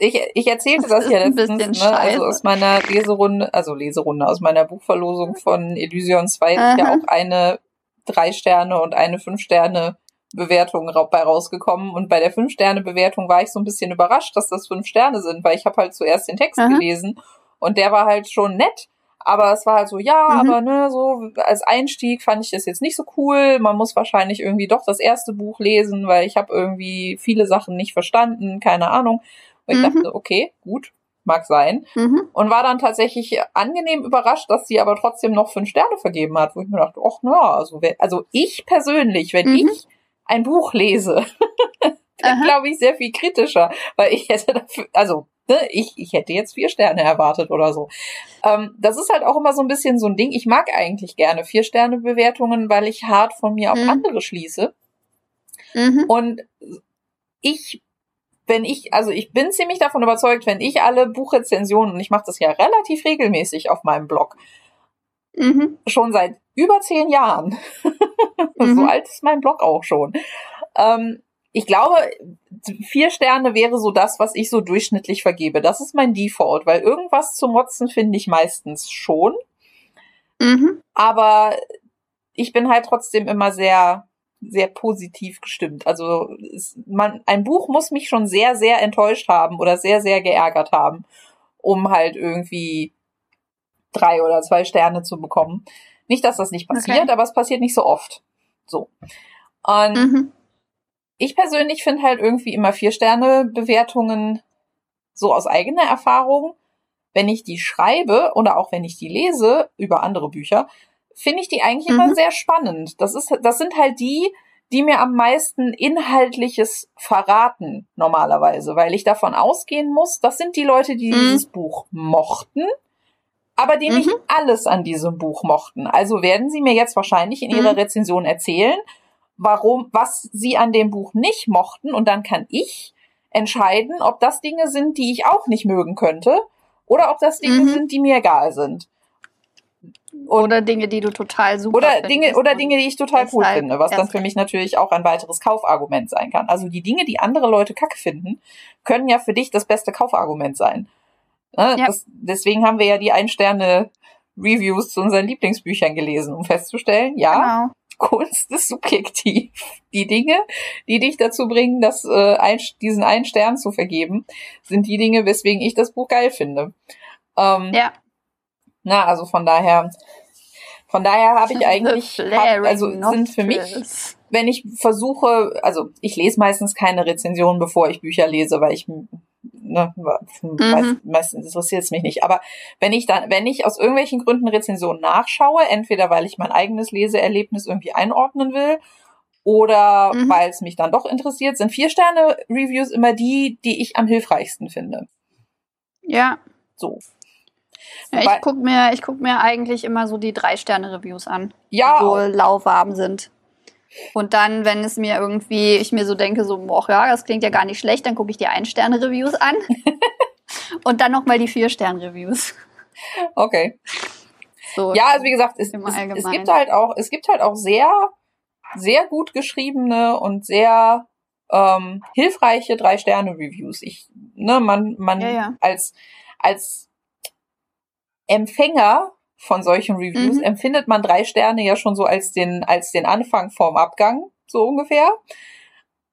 Ich, ich erzählte das, das ja letztens, ne, also aus meiner Leserunde, also Leserunde, aus meiner Buchverlosung von Elysion 2 ist ja auch eine drei Sterne und eine fünf Sterne Bewertung bei rausgekommen. Und bei der fünf Sterne Bewertung war ich so ein bisschen überrascht, dass das fünf Sterne sind, weil ich habe halt zuerst den Text Aha. gelesen und der war halt schon nett. Aber es war halt so, ja, mhm. aber ne, so als Einstieg fand ich das jetzt nicht so cool. Man muss wahrscheinlich irgendwie doch das erste Buch lesen, weil ich habe irgendwie viele Sachen nicht verstanden, keine Ahnung. Und ich mhm. dachte, okay, gut, mag sein. Mhm. Und war dann tatsächlich angenehm überrascht, dass sie aber trotzdem noch fünf Sterne vergeben hat, wo ich mir dachte, ach na, also, also ich persönlich, wenn mhm. ich ein Buch lese, [laughs] dann glaube ich sehr viel kritischer, weil ich hätte dafür, also ne, ich, ich hätte jetzt vier Sterne erwartet oder so. Ähm, das ist halt auch immer so ein bisschen so ein Ding. Ich mag eigentlich gerne vier Sterne Bewertungen, weil ich hart von mir auf mhm. andere schließe. Mhm. Und ich wenn ich, also ich bin ziemlich davon überzeugt, wenn ich alle Buchrezensionen, und ich mache das ja relativ regelmäßig auf meinem Blog, mhm. schon seit über zehn Jahren, [laughs] mhm. so alt ist mein Blog auch schon, ähm, ich glaube, vier Sterne wäre so das, was ich so durchschnittlich vergebe. Das ist mein Default, weil irgendwas zu motzen finde ich meistens schon. Mhm. Aber ich bin halt trotzdem immer sehr sehr positiv gestimmt. Also es, man, ein Buch muss mich schon sehr, sehr enttäuscht haben oder sehr, sehr geärgert haben, um halt irgendwie drei oder zwei Sterne zu bekommen. Nicht, dass das nicht passiert, okay. aber es passiert nicht so oft. So. Und mhm. ich persönlich finde halt irgendwie immer vier Sterne Bewertungen so aus eigener Erfahrung, wenn ich die schreibe oder auch wenn ich die lese über andere Bücher, finde ich die eigentlich mhm. immer sehr spannend. Das ist, das sind halt die, die mir am meisten Inhaltliches verraten, normalerweise, weil ich davon ausgehen muss, das sind die Leute, die mhm. dieses Buch mochten, aber die mhm. nicht alles an diesem Buch mochten. Also werden sie mir jetzt wahrscheinlich in ihrer mhm. Rezension erzählen, warum, was sie an dem Buch nicht mochten, und dann kann ich entscheiden, ob das Dinge sind, die ich auch nicht mögen könnte, oder ob das Dinge mhm. sind, die mir egal sind. Oder Dinge, die du total super oder findest. Dinge Oder Dinge, die ich total cool finde, was dann für mich natürlich auch ein weiteres Kaufargument sein kann. Also die Dinge, die andere Leute kacke finden, können ja für dich das beste Kaufargument sein. Ne? Ja. Das, deswegen haben wir ja die Ein-Sterne-Reviews zu unseren Lieblingsbüchern gelesen, um festzustellen, ja, genau. Kunst ist subjektiv. Die Dinge, die dich dazu bringen, das, äh, ein, diesen einen Stern zu vergeben, sind die Dinge, weswegen ich das Buch geil finde. Ähm, ja. Na, also von daher, von daher habe ich eigentlich, hab, also sind für mich, wenn ich versuche, also ich lese meistens keine Rezensionen, bevor ich Bücher lese, weil ich ne, mhm. meistens interessiert es mich nicht. Aber wenn ich dann, wenn ich aus irgendwelchen Gründen Rezensionen nachschaue, entweder weil ich mein eigenes Leseerlebnis irgendwie einordnen will oder mhm. weil es mich dann doch interessiert, sind vier Sterne Reviews immer die, die ich am hilfreichsten finde. Ja. So. Ja, ich gucke mir, guck mir eigentlich immer so die Drei-Sterne-Reviews an, ja. die so lauwarm sind. Und dann, wenn es mir irgendwie, ich mir so denke, so, boah, ja, das klingt ja gar nicht schlecht, dann gucke ich die Ein-Sterne-Reviews an. [laughs] und dann nochmal die Vier-Sterne-Reviews. Okay. So, ja, also wie gesagt, es, es, es, gibt halt auch, es gibt halt auch sehr, sehr gut geschriebene und sehr ähm, hilfreiche Drei-Sterne-Reviews. Ich, ne, man, man ja, ja. als, als Empfänger von solchen Reviews mhm. empfindet man drei Sterne ja schon so als den, als den Anfang vorm Abgang, so ungefähr.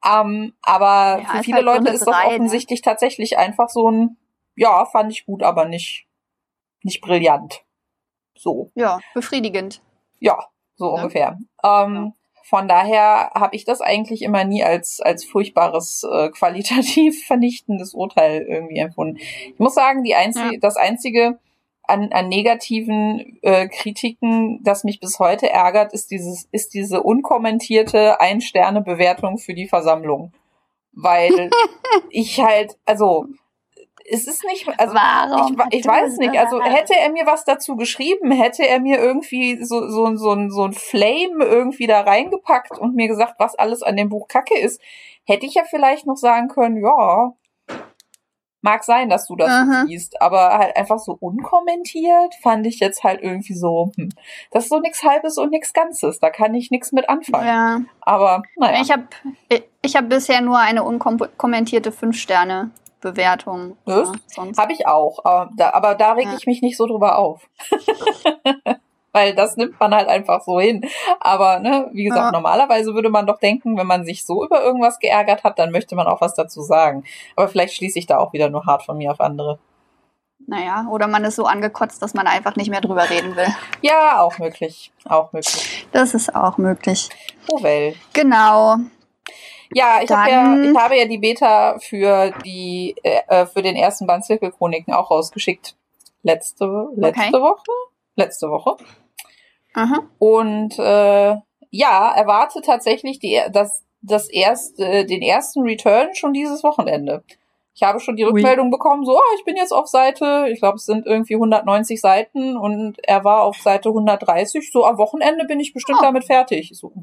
Ähm, aber ja, für viele halt Leute ist das drei, ne? offensichtlich ne? tatsächlich einfach so ein, ja, fand ich gut, aber nicht, nicht brillant. So. Ja, befriedigend. Ja, so ja. ungefähr. Ähm, von daher habe ich das eigentlich immer nie als, als furchtbares, äh, qualitativ [laughs] vernichtendes Urteil irgendwie empfunden. Ich muss sagen, die einzige, ja. das einzige an, an negativen äh, Kritiken, das mich bis heute ärgert, ist dieses, ist diese unkommentierte Ein-Sterne-Bewertung für die Versammlung. Weil [laughs] ich halt, also es ist nicht, also Warum ich, ich weiß nicht, also hätte er mir was dazu geschrieben, hätte er mir irgendwie so, so, so, ein, so ein Flame irgendwie da reingepackt und mir gesagt, was alles an dem Buch Kacke ist, hätte ich ja vielleicht noch sagen können, ja, mag sein, dass du das Aha. siehst, aber halt einfach so unkommentiert fand ich jetzt halt irgendwie so, hm, das ist so nichts Halbes und nichts Ganzes, da kann ich nichts mit anfangen. Ja. Aber naja. Ich habe ich hab bisher nur eine unkommentierte fünf Sterne Bewertung. Ja, Habe ich auch. Aber da, aber da reg ja. ich mich nicht so drüber auf. [laughs] Weil das nimmt man halt einfach so hin. Aber, ne, wie gesagt, ja. normalerweise würde man doch denken, wenn man sich so über irgendwas geärgert hat, dann möchte man auch was dazu sagen. Aber vielleicht schließe ich da auch wieder nur hart von mir auf andere. Naja, oder man ist so angekotzt, dass man einfach nicht mehr drüber reden will. Ja, auch möglich. Auch möglich. Das ist auch möglich. Oh well. Genau. Ja, ich, hab ja, ich habe ja die Beta für die äh, äh, für den ersten Band Zirkelchroniken auch rausgeschickt. Letzte, letzte okay. Woche? Letzte Woche. Aha. Und äh, ja, erwarte tatsächlich die, das, das erste, den ersten Return schon dieses Wochenende. Ich habe schon die Rückmeldung Ui. bekommen, so, oh, ich bin jetzt auf Seite, ich glaube, es sind irgendwie 190 Seiten und er war auf Seite 130. So, am Wochenende bin ich bestimmt oh. damit fertig. So,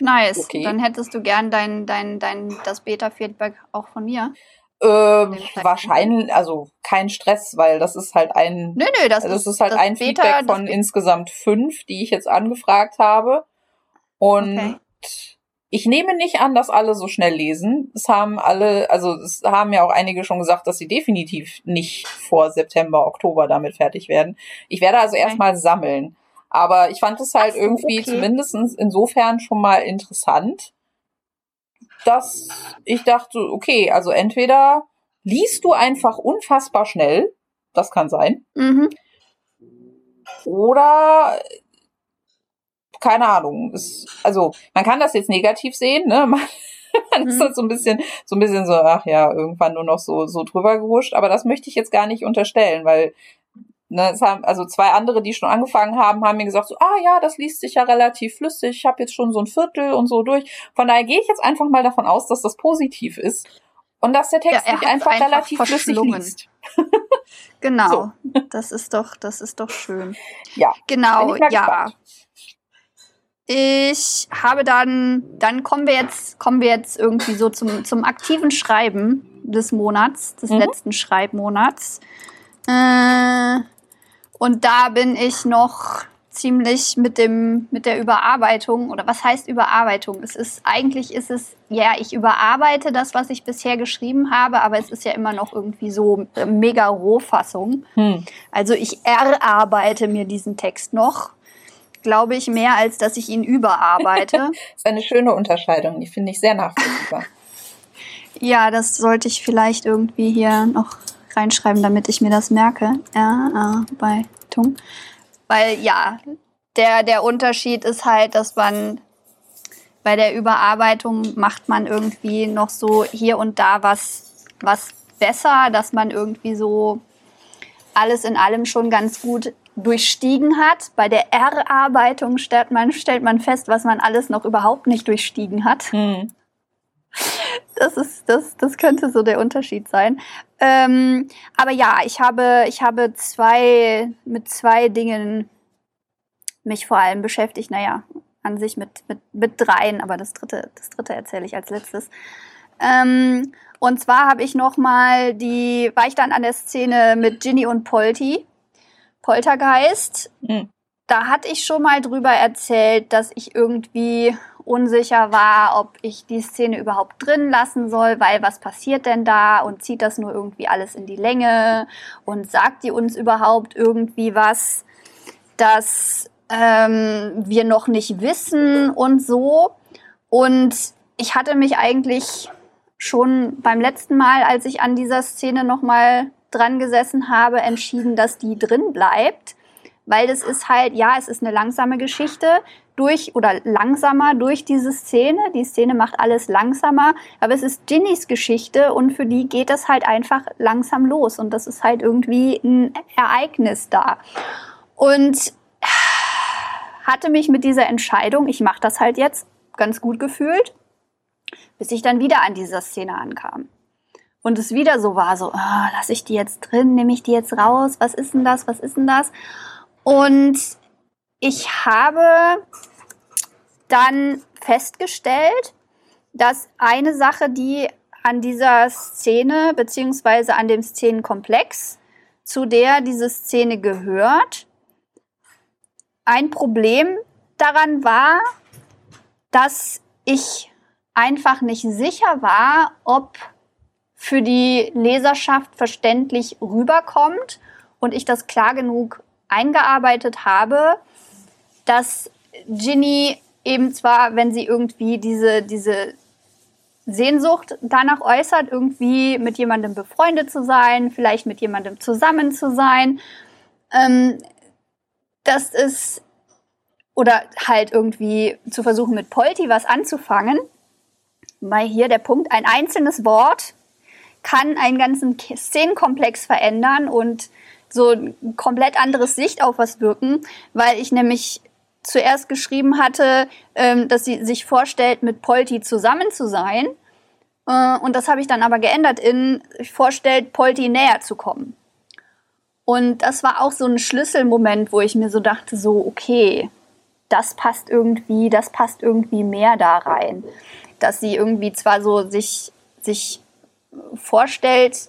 Nice. Okay. Dann hättest du gern dein, dein, dein, das Beta-Feedback auch von mir. Ähm, wahrscheinlich, also kein Stress, weil das ist halt ein, nö, nö, das, das ist, ist halt das ein Beta, Feedback von insgesamt fünf, die ich jetzt angefragt habe. Und okay. ich nehme nicht an, dass alle so schnell lesen. Es haben alle, also es haben ja auch einige schon gesagt, dass sie definitiv nicht vor September, Oktober damit fertig werden. Ich werde also okay. erstmal sammeln. Aber ich fand es halt so, irgendwie okay. zumindest insofern schon mal interessant, dass ich dachte, okay, also entweder liest du einfach unfassbar schnell, das kann sein, mhm. oder keine Ahnung, ist, also man kann das jetzt negativ sehen, ne? Man, [laughs] man mhm. ist halt so ein bisschen, so ein bisschen so, ach ja, irgendwann nur noch so, so drüber gehuscht, aber das möchte ich jetzt gar nicht unterstellen, weil Ne, es haben, also zwei andere, die schon angefangen haben, haben mir gesagt, so, ah ja, das liest sich ja relativ flüssig, ich habe jetzt schon so ein Viertel und so durch. Von daher gehe ich jetzt einfach mal davon aus, dass das positiv ist. Und dass der Text ja, sich einfach, einfach, relativ flüssig liest. [laughs] genau. So. Das ist doch, das ist doch schön. Ja. Genau, ich ja. Ich habe dann, dann kommen wir jetzt, kommen wir jetzt irgendwie so zum, zum aktiven Schreiben des Monats, des mhm. letzten Schreibmonats. Äh, und da bin ich noch ziemlich mit dem mit der Überarbeitung oder was heißt Überarbeitung? Es ist eigentlich ist es ja, ich überarbeite das, was ich bisher geschrieben habe, aber es ist ja immer noch irgendwie so mega Rohfassung. Hm. Also ich erarbeite mir diesen Text noch, glaube ich, mehr als dass ich ihn überarbeite. das [laughs] ist eine schöne Unterscheidung, die finde ich sehr nachvollziehbar. [laughs] ja, das sollte ich vielleicht irgendwie hier noch reinschreiben, damit ich mir das merke. Erarbeitung. Weil ja, der, der Unterschied ist halt, dass man bei der Überarbeitung macht man irgendwie noch so hier und da was, was besser, dass man irgendwie so alles in allem schon ganz gut durchstiegen hat. Bei der Erarbeitung stellt man, stellt man fest, was man alles noch überhaupt nicht durchstiegen hat. Hm. Das ist, das, das könnte so der Unterschied sein. Ähm, aber ja, ich habe, ich habe zwei, mit zwei Dingen mich vor allem beschäftigt. Naja, an sich mit, mit, mit dreien, aber das dritte, das dritte erzähle ich als letztes. Ähm, und zwar habe ich noch mal die, war ich dann an der Szene mit Ginny und Polti, Poltergeist. Mhm. Da hatte ich schon mal drüber erzählt, dass ich irgendwie unsicher war, ob ich die Szene überhaupt drin lassen soll, weil was passiert denn da und zieht das nur irgendwie alles in die Länge und sagt die uns überhaupt irgendwie was, das ähm, wir noch nicht wissen und so. Und ich hatte mich eigentlich schon beim letzten Mal, als ich an dieser Szene nochmal dran gesessen habe, entschieden, dass die drin bleibt. Weil das ist halt, ja, es ist eine langsame Geschichte durch oder langsamer durch diese Szene. Die Szene macht alles langsamer, aber es ist Ginnys Geschichte und für die geht das halt einfach langsam los und das ist halt irgendwie ein Ereignis da. Und hatte mich mit dieser Entscheidung, ich mache das halt jetzt, ganz gut gefühlt, bis ich dann wieder an dieser Szene ankam. Und es wieder so war, so, oh, lasse ich die jetzt drin, nehme ich die jetzt raus, was ist denn das, was ist denn das? Und ich habe dann festgestellt, dass eine Sache, die an dieser Szene beziehungsweise an dem Szenenkomplex, zu der diese Szene gehört, ein Problem daran war, dass ich einfach nicht sicher war, ob für die Leserschaft verständlich rüberkommt und ich das klar genug eingearbeitet habe, dass Ginny eben zwar, wenn sie irgendwie diese, diese Sehnsucht danach äußert, irgendwie mit jemandem befreundet zu sein, vielleicht mit jemandem zusammen zu sein, ähm, das ist, oder halt irgendwie zu versuchen, mit Polti was anzufangen. Weil hier der Punkt, ein einzelnes Wort kann einen ganzen Szenenkomplex verändern und so ein komplett anderes Sicht auf was wirken, weil ich nämlich zuerst geschrieben hatte, ähm, dass sie sich vorstellt, mit Polti zusammen zu sein. Äh, und das habe ich dann aber geändert in vorstellt, Polti näher zu kommen. Und das war auch so ein Schlüsselmoment, wo ich mir so dachte, so, okay, das passt irgendwie, das passt irgendwie mehr da rein. Dass sie irgendwie zwar so sich, sich vorstellt,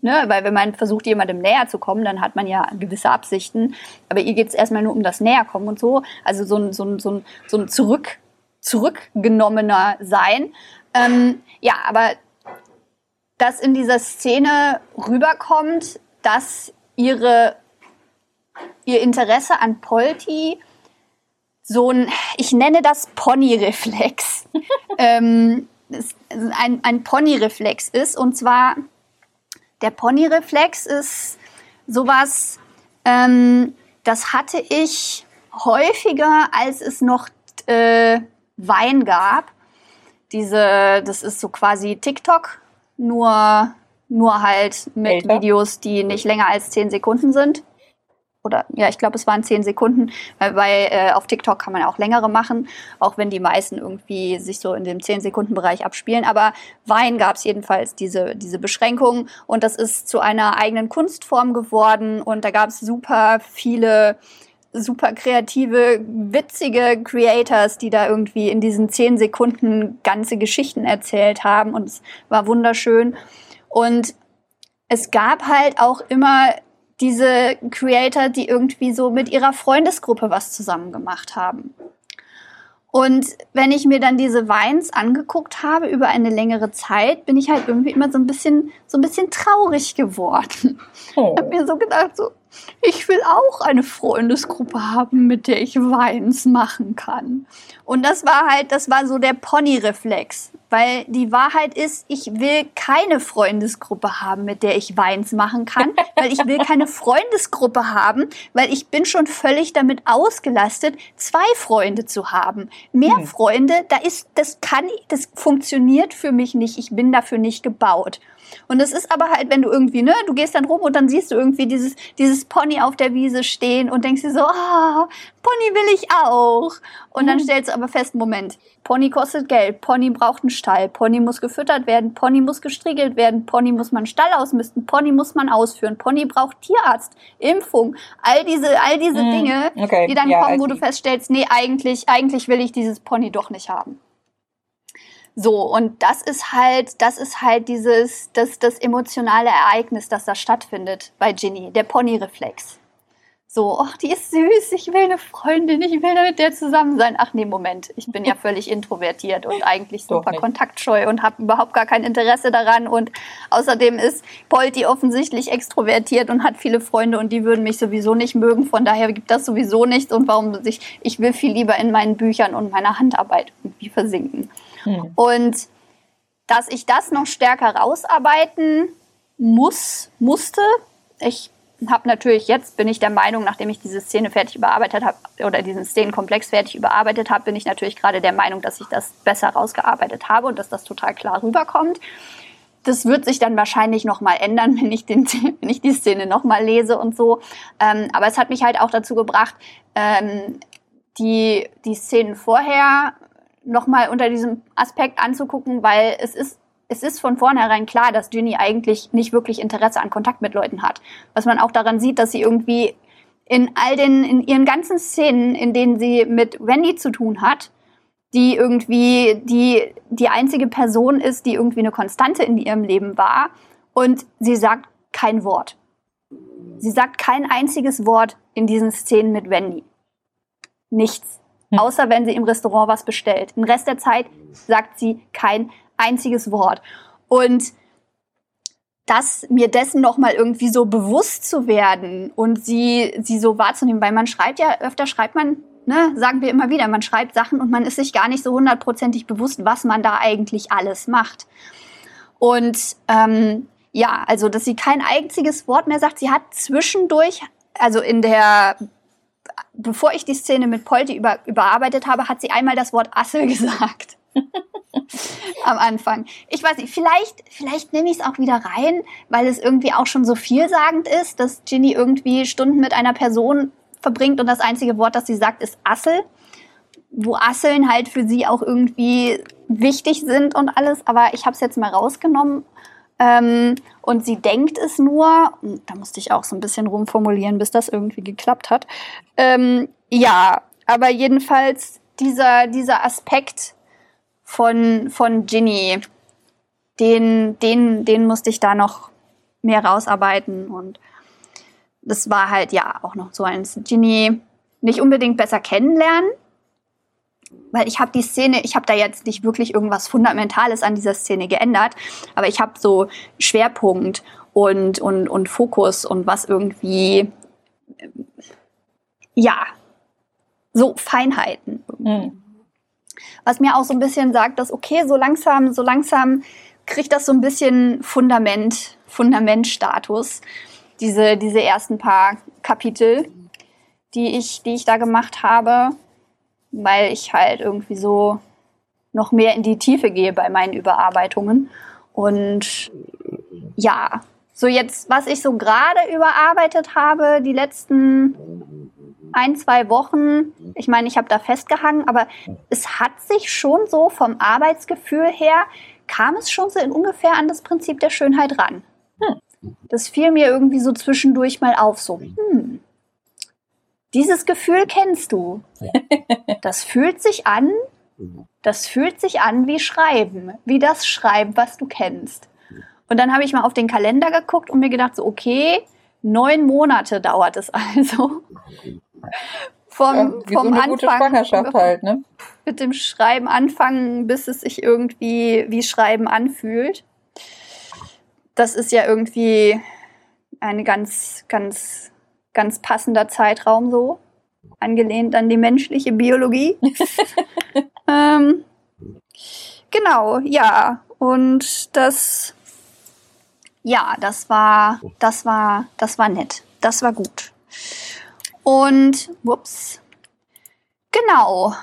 Ne, weil wenn man versucht, jemandem näher zu kommen, dann hat man ja gewisse Absichten. Aber ihr geht es erstmal nur um das Näherkommen und so. Also so ein, so ein, so ein, so ein zurück, zurückgenommener Sein. Ähm, ja, aber dass in dieser Szene rüberkommt, dass ihre, ihr Interesse an Polti so ein, ich nenne das Pony-Reflex, [laughs] ähm, ein, ein Pony-Reflex ist. Und zwar der Ponyreflex ist sowas, ähm, das hatte ich häufiger, als es noch äh, Wein gab. Diese, das ist so quasi TikTok, nur, nur halt mit Älter. Videos, die nicht länger als 10 Sekunden sind oder ja, ich glaube, es waren zehn Sekunden, weil bei, äh, auf TikTok kann man auch längere machen, auch wenn die meisten irgendwie sich so in dem zehn Sekunden Bereich abspielen. Aber Wein gab es jedenfalls diese, diese Beschränkung und das ist zu einer eigenen Kunstform geworden und da gab es super viele super kreative, witzige Creators, die da irgendwie in diesen zehn Sekunden ganze Geschichten erzählt haben und es war wunderschön. Und es gab halt auch immer diese Creator, die irgendwie so mit ihrer Freundesgruppe was zusammen gemacht haben. Und wenn ich mir dann diese Vines angeguckt habe über eine längere Zeit, bin ich halt irgendwie immer so ein bisschen, so ein bisschen traurig geworden. Oh. Ich habe mir so gedacht, so, ich will auch eine Freundesgruppe haben, mit der ich Vines machen kann. Und das war halt, das war so der Pony-Reflex. Weil die Wahrheit ist, ich will keine Freundesgruppe haben, mit der ich Weins machen kann, [laughs] weil ich will keine Freundesgruppe haben, weil ich bin schon völlig damit ausgelastet, zwei Freunde zu haben. Mehr mhm. Freunde, da ist, das kann, das funktioniert für mich nicht. Ich bin dafür nicht gebaut. Und es ist aber halt, wenn du irgendwie, ne, du gehst dann rum und dann siehst du irgendwie dieses, dieses Pony auf der Wiese stehen und denkst dir so, ah, oh, Pony will ich auch. Und dann mhm. stellst du aber fest, Moment, Pony kostet Geld, Pony braucht einen Stall, Pony muss gefüttert werden, Pony muss gestriegelt werden, Pony muss man Stall ausmisten, Pony muss man ausführen, Pony braucht Tierarzt, Impfung, all diese, all diese mhm. Dinge, okay. die dann ja, kommen, wo du feststellst, nee, eigentlich, eigentlich will ich dieses Pony doch nicht haben. So, und das ist halt, das ist halt dieses, das, das emotionale Ereignis, das da stattfindet bei Ginny, der Pony-Reflex. So, ach, die ist süß, ich will eine Freundin, ich will mit der zusammen sein. Ach nee, Moment, ich bin ja [laughs] völlig introvertiert und eigentlich super kontaktscheu und habe überhaupt gar kein Interesse daran. Und außerdem ist Polti offensichtlich extrovertiert und hat viele Freunde und die würden mich sowieso nicht mögen. Von daher gibt das sowieso nichts und warum sich, ich will viel lieber in meinen Büchern und meiner Handarbeit irgendwie versinken. Hm. Und dass ich das noch stärker rausarbeiten muss, musste. Ich habe natürlich jetzt, bin ich der Meinung, nachdem ich diese Szene fertig überarbeitet habe oder diesen Szenenkomplex fertig überarbeitet habe, bin ich natürlich gerade der Meinung, dass ich das besser rausgearbeitet habe und dass das total klar rüberkommt. Das wird sich dann wahrscheinlich noch mal ändern, [laughs] wenn ich, den, wenn ich die Szene noch mal lese und so. Ähm, aber es hat mich halt auch dazu gebracht, ähm, die, die Szenen vorher noch mal unter diesem Aspekt anzugucken, weil es ist es ist von vornherein klar, dass Ginny eigentlich nicht wirklich Interesse an Kontakt mit Leuten hat. Was man auch daran sieht, dass sie irgendwie in all den, in ihren ganzen Szenen, in denen sie mit Wendy zu tun hat, die irgendwie die, die einzige Person ist, die irgendwie eine Konstante in ihrem Leben war. Und sie sagt kein Wort. Sie sagt kein einziges Wort in diesen Szenen mit Wendy. Nichts. Hm. Außer wenn sie im Restaurant was bestellt. Den Rest der Zeit sagt sie kein einziges Wort. Und das mir dessen noch mal irgendwie so bewusst zu werden und sie sie so wahrzunehmen, weil man schreibt ja öfter schreibt man, ne, sagen wir immer wieder, man schreibt Sachen und man ist sich gar nicht so hundertprozentig bewusst, was man da eigentlich alles macht. Und ähm, ja, also dass sie kein einziges Wort mehr sagt. Sie hat zwischendurch, also in der bevor ich die Szene mit Polti über, überarbeitet habe, hat sie einmal das Wort Assel [laughs] gesagt. am Anfang. Ich weiß nicht, vielleicht, vielleicht nehme ich es auch wieder rein, weil es irgendwie auch schon so vielsagend ist, dass Ginny irgendwie Stunden mit einer Person verbringt und das einzige Wort, das sie sagt, ist Assel. Wo Asseln halt für sie auch irgendwie wichtig sind und alles. Aber ich habe es jetzt mal rausgenommen. Ähm, und sie denkt es nur, da musste ich auch so ein bisschen rumformulieren, bis das irgendwie geklappt hat. Ähm, ja, aber jedenfalls dieser, dieser Aspekt, von, von Ginny, den, den, den musste ich da noch mehr rausarbeiten und das war halt ja auch noch so eins. Ginny nicht unbedingt besser kennenlernen, weil ich habe die Szene, ich habe da jetzt nicht wirklich irgendwas Fundamentales an dieser Szene geändert, aber ich habe so Schwerpunkt und, und, und Fokus und was irgendwie, ja, so Feinheiten. Mhm. Was mir auch so ein bisschen sagt, dass okay, so langsam, so langsam kriegt das so ein bisschen Fundament, Fundamentstatus. Diese, diese ersten paar Kapitel, die ich, die ich da gemacht habe, weil ich halt irgendwie so noch mehr in die Tiefe gehe bei meinen Überarbeitungen. Und ja, so jetzt, was ich so gerade überarbeitet habe, die letzten ein, zwei Wochen, ich meine, ich habe da festgehangen, aber es hat sich schon so vom Arbeitsgefühl her, kam es schon so in ungefähr an das Prinzip der Schönheit ran. Hm. Das fiel mir irgendwie so zwischendurch mal auf, so, hm, dieses Gefühl kennst du. [laughs] Das fühlt sich an, das fühlt sich an wie Schreiben, wie das Schreiben, was du kennst. Und dann habe ich mal auf den Kalender geguckt und mir gedacht, so, okay, neun Monate dauert es also. [laughs] vom, ja, wie vom so eine Anfang, gute Schwangerschaft halt, ne? [laughs] Mit dem Schreiben anfangen, bis es sich irgendwie wie Schreiben anfühlt. Das ist ja irgendwie ein ganz, ganz, ganz passender Zeitraum so. Angelehnt an die menschliche Biologie. [laughs] ähm, genau, ja. Und das, ja, das war, das war, das war nett. Das war gut. Und, whoops, genau,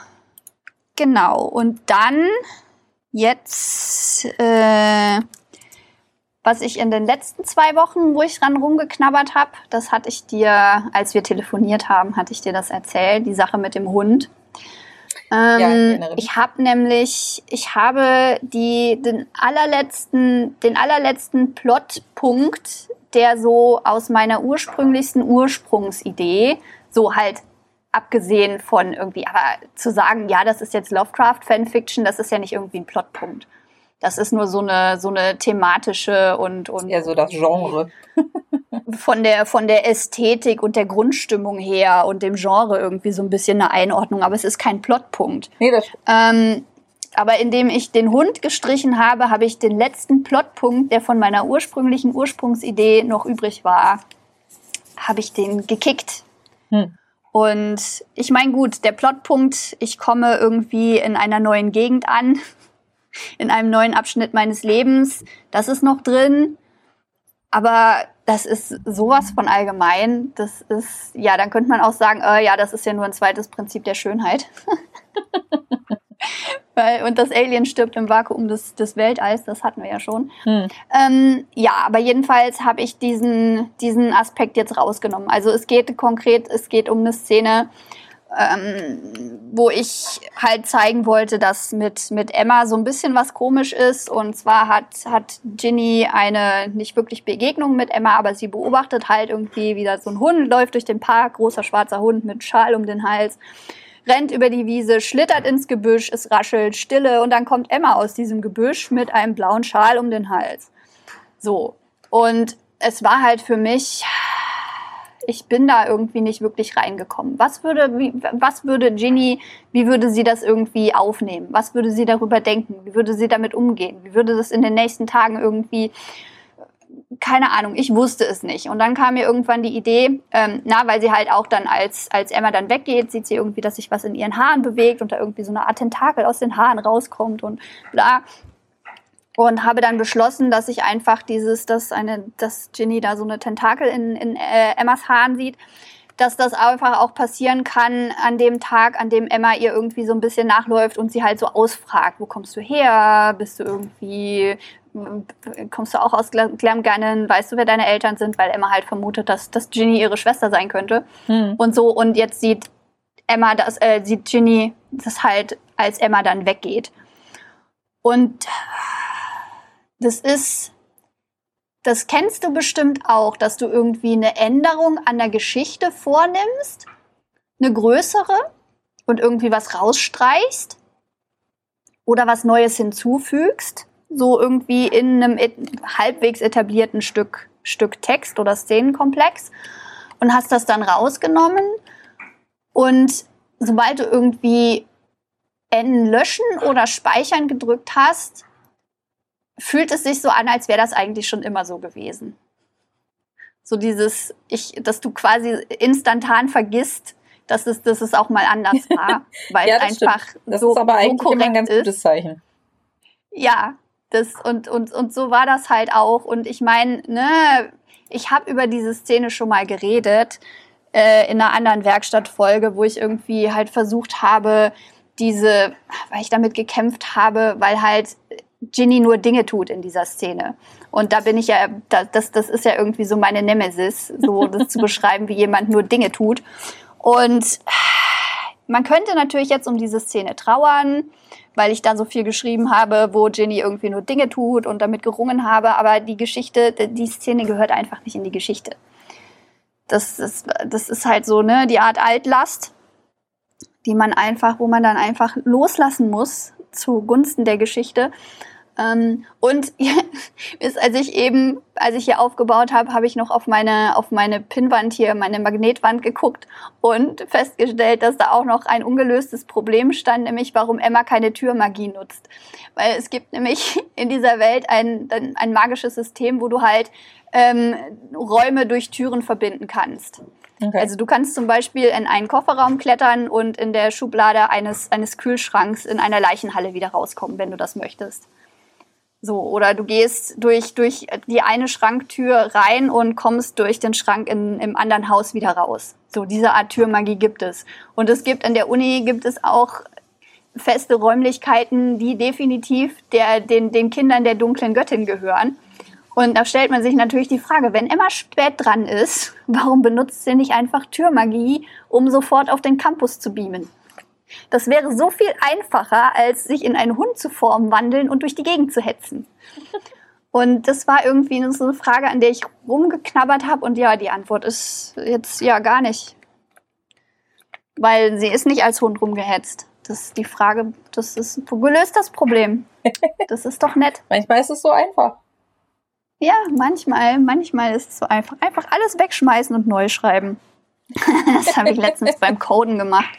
genau. Und dann jetzt, äh, was ich in den letzten zwei Wochen, wo ich dran rumgeknabbert habe, das hatte ich dir, als wir telefoniert haben, hatte ich dir das erzählt, die Sache mit dem Hund. Ähm, ja, ich habe nämlich, ich habe die, den allerletzten, den allerletzten Plotpunkt, der so aus meiner ursprünglichsten Ursprungsidee so halt abgesehen von irgendwie, aber zu sagen, ja, das ist jetzt Lovecraft-Fanfiction, das ist ja nicht irgendwie ein Plotpunkt. Das ist nur so eine, so eine thematische und, und. Ja, so das Genre. [laughs] von der, von der Ästhetik und der Grundstimmung her und dem Genre irgendwie so ein bisschen eine Einordnung, aber es ist kein Plotpunkt. Nee, das. Ähm, aber indem ich den Hund gestrichen habe, habe ich den letzten Plotpunkt, der von meiner ursprünglichen Ursprungsidee noch übrig war, habe ich den gekickt hm. Und ich meine, gut, der Plotpunkt, ich komme irgendwie in einer neuen Gegend an, in einem neuen Abschnitt meines Lebens, das ist noch drin. Aber das ist sowas von allgemein. Das ist, ja, dann könnte man auch sagen, äh, ja, das ist ja nur ein zweites Prinzip der Schönheit. [laughs] Weil, und das Alien stirbt im Vakuum des, des Weltalls, das hatten wir ja schon. Hm. Ähm, ja, aber jedenfalls habe ich diesen, diesen Aspekt jetzt rausgenommen. Also es geht konkret, es geht um eine Szene, ähm, wo ich halt zeigen wollte, dass mit, mit Emma so ein bisschen was komisch ist. Und zwar hat, hat Ginny eine nicht wirklich Begegnung mit Emma, aber sie beobachtet halt irgendwie, wie da so ein Hund läuft durch den Park, großer schwarzer Hund mit Schal um den Hals rennt über die Wiese, schlittert ins Gebüsch, es raschelt, Stille und dann kommt Emma aus diesem Gebüsch mit einem blauen Schal um den Hals. So. Und es war halt für mich, ich bin da irgendwie nicht wirklich reingekommen. Was würde, wie, was würde Ginny, wie würde sie das irgendwie aufnehmen? Was würde sie darüber denken? Wie würde sie damit umgehen? Wie würde das in den nächsten Tagen irgendwie keine Ahnung, ich wusste es nicht. Und dann kam mir irgendwann die Idee, ähm, na, weil sie halt auch dann, als, als Emma dann weggeht, sieht sie irgendwie, dass sich was in ihren Haaren bewegt und da irgendwie so eine Art Tentakel aus den Haaren rauskommt und bla. Und habe dann beschlossen, dass ich einfach dieses, dass eine, dass Ginny da so eine Tentakel in, in äh, Emmas Haaren sieht, dass das einfach auch passieren kann an dem Tag, an dem Emma ihr irgendwie so ein bisschen nachläuft und sie halt so ausfragt, wo kommst du her? Bist du irgendwie kommst du auch aus Glamgannen, weißt du, wer deine Eltern sind, weil Emma halt vermutet, dass, dass Ginny ihre Schwester sein könnte. Hm. Und so, und jetzt sieht Emma das, äh, sieht Ginny das halt, als Emma dann weggeht. Und das ist, das kennst du bestimmt auch, dass du irgendwie eine Änderung an der Geschichte vornimmst, eine größere, und irgendwie was rausstreichst oder was Neues hinzufügst so irgendwie in einem halbwegs etablierten Stück, Stück Text oder Szenenkomplex und hast das dann rausgenommen. Und sobald du irgendwie N löschen oder speichern gedrückt hast, fühlt es sich so an, als wäre das eigentlich schon immer so gewesen. So dieses, ich, dass du quasi instantan vergisst, dass es, dass es auch mal anders [laughs] war, weil ja, es einfach stimmt. das so, ist aber eigentlich so immer ein ganz gutes Zeichen. Ja, das, und, und, und so war das halt auch. Und ich meine, ne, ich habe über diese Szene schon mal geredet äh, in einer anderen Werkstattfolge, wo ich irgendwie halt versucht habe, diese, weil ich damit gekämpft habe, weil halt Ginny nur Dinge tut in dieser Szene. Und da bin ich ja, das, das ist ja irgendwie so meine Nemesis, so das zu [laughs] beschreiben, wie jemand nur Dinge tut. Und man könnte natürlich jetzt um diese Szene trauern weil ich da so viel geschrieben habe, wo Ginny irgendwie nur Dinge tut und damit gerungen habe. Aber die Geschichte, die Szene gehört einfach nicht in die Geschichte. Das ist, das ist halt so, ne, die Art Altlast, die man einfach, wo man dann einfach loslassen muss zugunsten der Geschichte. Ähm, und [laughs] ist, als ich eben, als ich hier aufgebaut habe, habe ich noch auf meine, auf meine Pinnwand hier, meine Magnetwand geguckt und festgestellt, dass da auch noch ein ungelöstes Problem stand, nämlich warum Emma keine Türmagie nutzt. Weil es gibt nämlich [laughs] in dieser Welt ein, ein magisches System, wo du halt ähm, Räume durch Türen verbinden kannst. Okay. Also du kannst zum Beispiel in einen Kofferraum klettern und in der Schublade eines, eines Kühlschranks in einer Leichenhalle wieder rauskommen, wenn du das möchtest. So, oder du gehst durch, durch die eine Schranktür rein und kommst durch den Schrank in, im anderen Haus wieder raus. So, diese Art Türmagie gibt es. Und es gibt an der Uni gibt es auch feste Räumlichkeiten, die definitiv der, den, den Kindern der dunklen Göttin gehören. Und da stellt man sich natürlich die Frage, wenn Emma spät dran ist, [laughs] warum benutzt sie nicht einfach Türmagie, um sofort auf den Campus zu beamen? Das wäre so viel einfacher, als sich in einen Hund zu formen, wandeln und durch die Gegend zu hetzen. [laughs] Und das war irgendwie so eine Frage, an der ich rumgeknabbert habe. Und ja, die Antwort ist jetzt ja gar nicht. Weil sie ist nicht als Hund rumgehetzt. Das ist die Frage, das ist gelöst das Problem. [laughs] Das ist doch nett. manchmal ist es so einfach. Ja, manchmal, manchmal ist es so einfach. Einfach alles wegschmeißen und neu schreiben. [laughs] das habe ich letztens beim Coden gemacht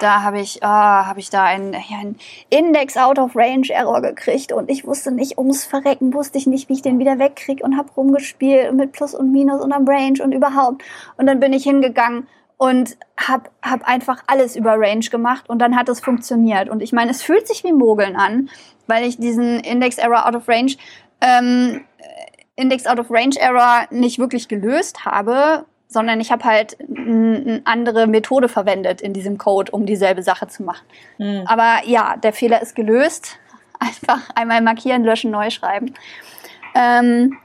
da habe ich, oh, hab ich da einen, einen Index Out of Range Error gekriegt und ich wusste nicht, ums Verrecken wusste ich nicht, wie ich den wieder wegkriege und habe rumgespielt mit Plus und Minus und am Range und überhaupt. Und dann bin ich hingegangen und habe hab einfach alles über Range gemacht und dann hat es funktioniert. Und ich meine, es fühlt sich wie Mogeln an, weil ich diesen Index Error Out of Range ähm, Index Out of Range Error nicht wirklich gelöst habe, sondern ich habe halt eine andere Methode verwendet in diesem Code, um dieselbe Sache zu machen. Mhm. Aber ja, der Fehler ist gelöst. [laughs] Einfach einmal markieren, löschen, neu schreiben. Ähm,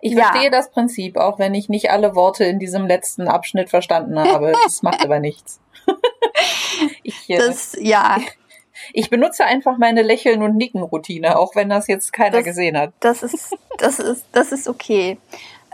ich verstehe ja. das Prinzip, auch wenn ich nicht alle Worte in diesem letzten Abschnitt verstanden habe. [laughs] Das macht aber nichts. [laughs] ich, äh, das, ja. Ich benutze einfach meine Lächeln- und Nicken-Routine, auch wenn das jetzt keiner das, gesehen hat. Das ist, das ist, das ist okay.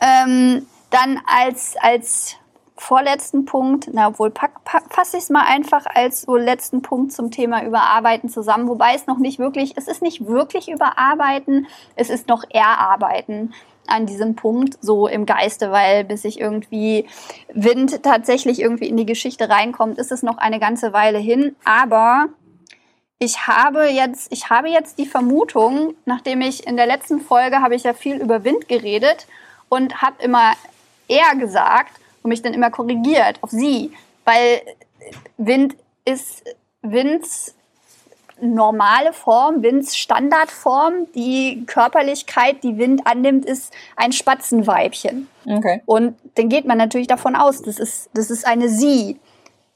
Ähm, dann als, als vorletzten Punkt, na obwohl pack, fasse ich es mal einfach als so letzten Punkt zum Thema Überarbeiten zusammen, wobei es noch nicht wirklich, es ist nicht wirklich Überarbeiten, es ist noch Erarbeiten an diesem Punkt so im Geiste, weil bis sich irgendwie Wind tatsächlich irgendwie in die Geschichte reinkommt, ist es noch eine ganze Weile hin, aber ich habe jetzt, ich habe jetzt die Vermutung, nachdem ich in der letzten Folge habe ich ja viel über Wind geredet und habe immer er gesagt und mich dann immer korrigiert auf sie, weil Wind ist Winds normale Form, Winds Standardform, die Körperlichkeit, die Wind annimmt, ist ein Spatzenweibchen. Okay. Und dann geht man natürlich davon aus, das ist, das ist eine sie.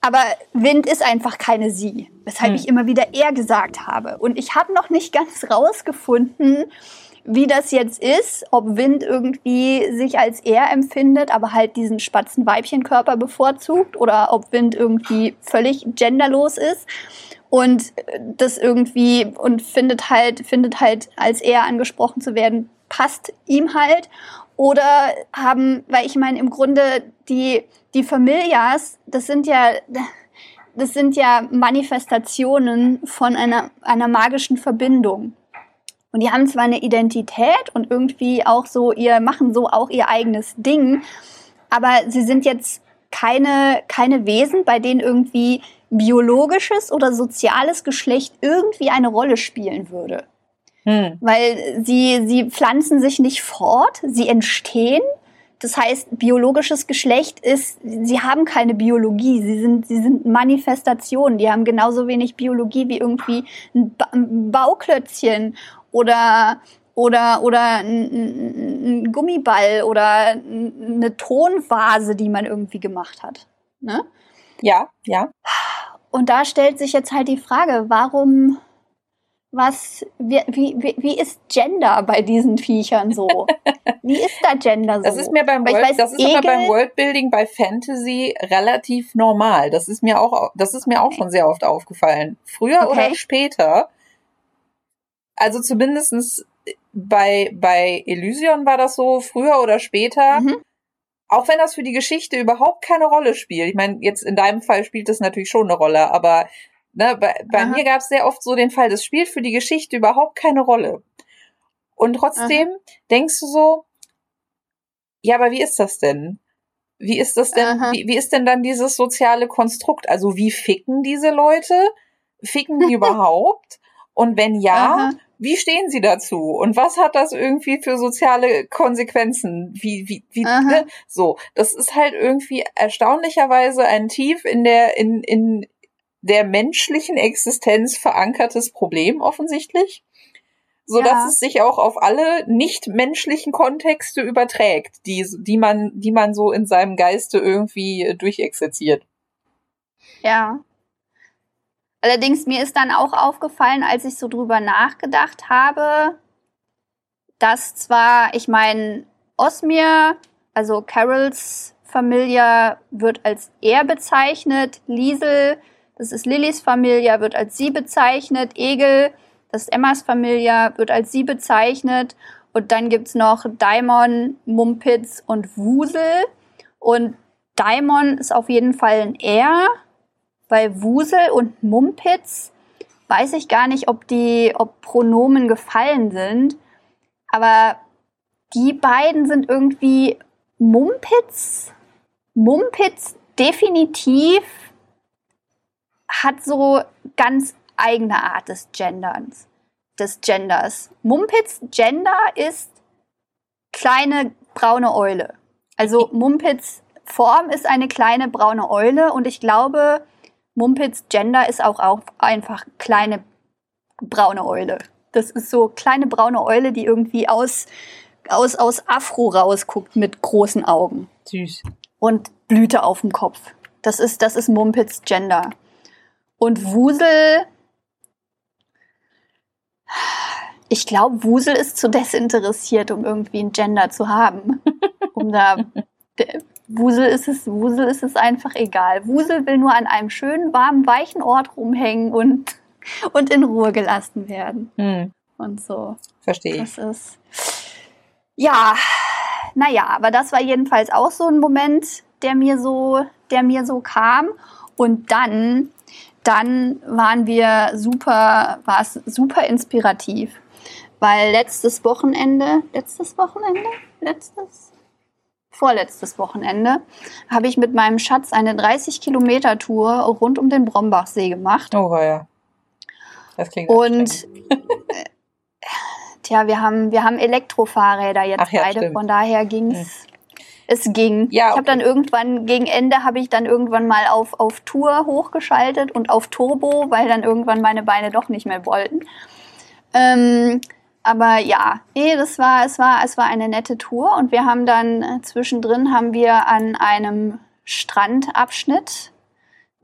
Aber Wind ist einfach keine sie, weshalb hm. ich immer wieder er gesagt habe. Und ich habe noch nicht ganz rausgefunden, wie das jetzt ist, ob Wind irgendwie sich als er empfindet, aber halt diesen spatzen Weibchenkörper bevorzugt oder ob Wind irgendwie völlig genderlos ist und das irgendwie und findet halt findet halt als er angesprochen zu werden passt ihm halt oder haben, weil ich meine im Grunde die die Familias, das sind ja das sind ja Manifestationen von einer einer magischen Verbindung. Und die haben zwar eine Identität und irgendwie auch so ihr, machen so auch ihr eigenes Ding, aber sie sind jetzt keine, keine Wesen, bei denen irgendwie biologisches oder soziales Geschlecht irgendwie eine Rolle spielen würde. Hm. Weil sie, sie pflanzen sich nicht fort, sie entstehen. Das heißt, biologisches Geschlecht ist, sie haben keine Biologie, sie sind, sie sind Manifestationen, die haben genauso wenig Biologie wie irgendwie ein, ba ein Bauklötzchen oder oder oder ein, ein, Gummiball oder eine Tonvase, die man irgendwie gemacht hat. Ne? Ja, ja. Und da stellt sich jetzt halt die Frage, warum, was, wie, wie, wie ist Gender bei diesen Viechern so? [laughs] Wie ist da Gender so? Das ist mir beim, World, weiß, das ist Egel, aber beim Worldbuilding bei Fantasy relativ normal. Das ist mir auch, das ist mir auch schon sehr oft aufgefallen. Früher okay. oder später also zumindestens bei, bei Elysion war das so, früher oder später. Mhm. Auch wenn das für die Geschichte überhaupt keine Rolle spielt. Ich meine, jetzt in deinem Fall spielt das natürlich schon eine Rolle, aber ne, bei, bei mir gab es sehr oft so den Fall, das spielt für die Geschichte überhaupt keine Rolle. Und trotzdem Aha. denkst du so, ja, aber wie ist das denn? Wie ist das denn, wie, wie ist denn dann dieses soziale Konstrukt? Also wie ficken diese Leute? Ficken die [laughs] überhaupt? Und wenn ja, Aha. Wie stehen Sie dazu? Und was hat das irgendwie für soziale Konsequenzen? Wie, wie, wie, ne? so. Das ist halt irgendwie erstaunlicherweise ein tief in der, in, in der menschlichen Existenz verankertes Problem offensichtlich. So dass ja. es sich auch auf alle nicht-menschlichen Kontexte überträgt, die, die man, die man so in seinem Geiste irgendwie durchexerziert. Ja, Allerdings mir ist dann auch aufgefallen, als ich so drüber nachgedacht habe, dass zwar, ich meine, Osmir, also Carols Familie, wird als er bezeichnet, Liesel, das ist Lillys Familie, wird als sie bezeichnet, Egel, das ist Emmas Familie, wird als sie bezeichnet. Und dann gibt's noch Daimon, Mumpitz und Wusel. Und Daimon ist auf jeden Fall ein Er bei Wusel und Mumpitz weiß ich gar nicht, ob die, ob Pronomen gefallen sind. Aber die beiden sind irgendwie Mumpitz. Mumpitz definitiv hat so ganz eigene Art des Genderns. Des Genders. Mumpitz Gender ist kleine braune Eule. Also Mumpitz Form ist eine kleine braune Eule und ich glaube, Mumpitz Gender ist auch, auch einfach kleine braune Eule. Das ist so kleine braune Eule, die irgendwie aus, aus, aus Afro rausguckt mit großen Augen. Süß. Und Blüte auf dem Kopf. Das ist, das ist Mumpitz Gender. Und Wusel, ich glaube, Wusel ist zu desinteressiert, um irgendwie ein Gender zu haben. [laughs] um da, Wusel ist es, Wusel ist es einfach egal. Wusel will nur an einem schönen, warmen, weichen Ort rumhängen und, [laughs] und in Ruhe gelassen werden. Hm. Und so. Verstehe ich. Das ist, ja, naja, aber das war jedenfalls auch so ein Moment, der mir so, der mir so kam. Und dann, dann waren wir super, war es super inspirativ. Weil letztes Wochenende, letztes Wochenende, letztes, vorletztes Wochenende, habe ich mit meinem Schatz eine 30 Kilometer Tour rund um den Brombachsee gemacht. Oh, ja. Das klingt Und tja, wir haben, wir haben Elektrofahrräder jetzt Ach ja, beide, stimmt. von daher ging es. Es ging. Ja, Ich habe okay. dann irgendwann, gegen Ende habe ich dann irgendwann mal auf, auf Tour hochgeschaltet und auf Turbo, weil dann irgendwann meine Beine doch nicht mehr wollten. Ähm, aber ja, nee, das war, es war, es war eine nette Tour und wir haben dann äh, zwischendrin haben wir an einem Strandabschnitt,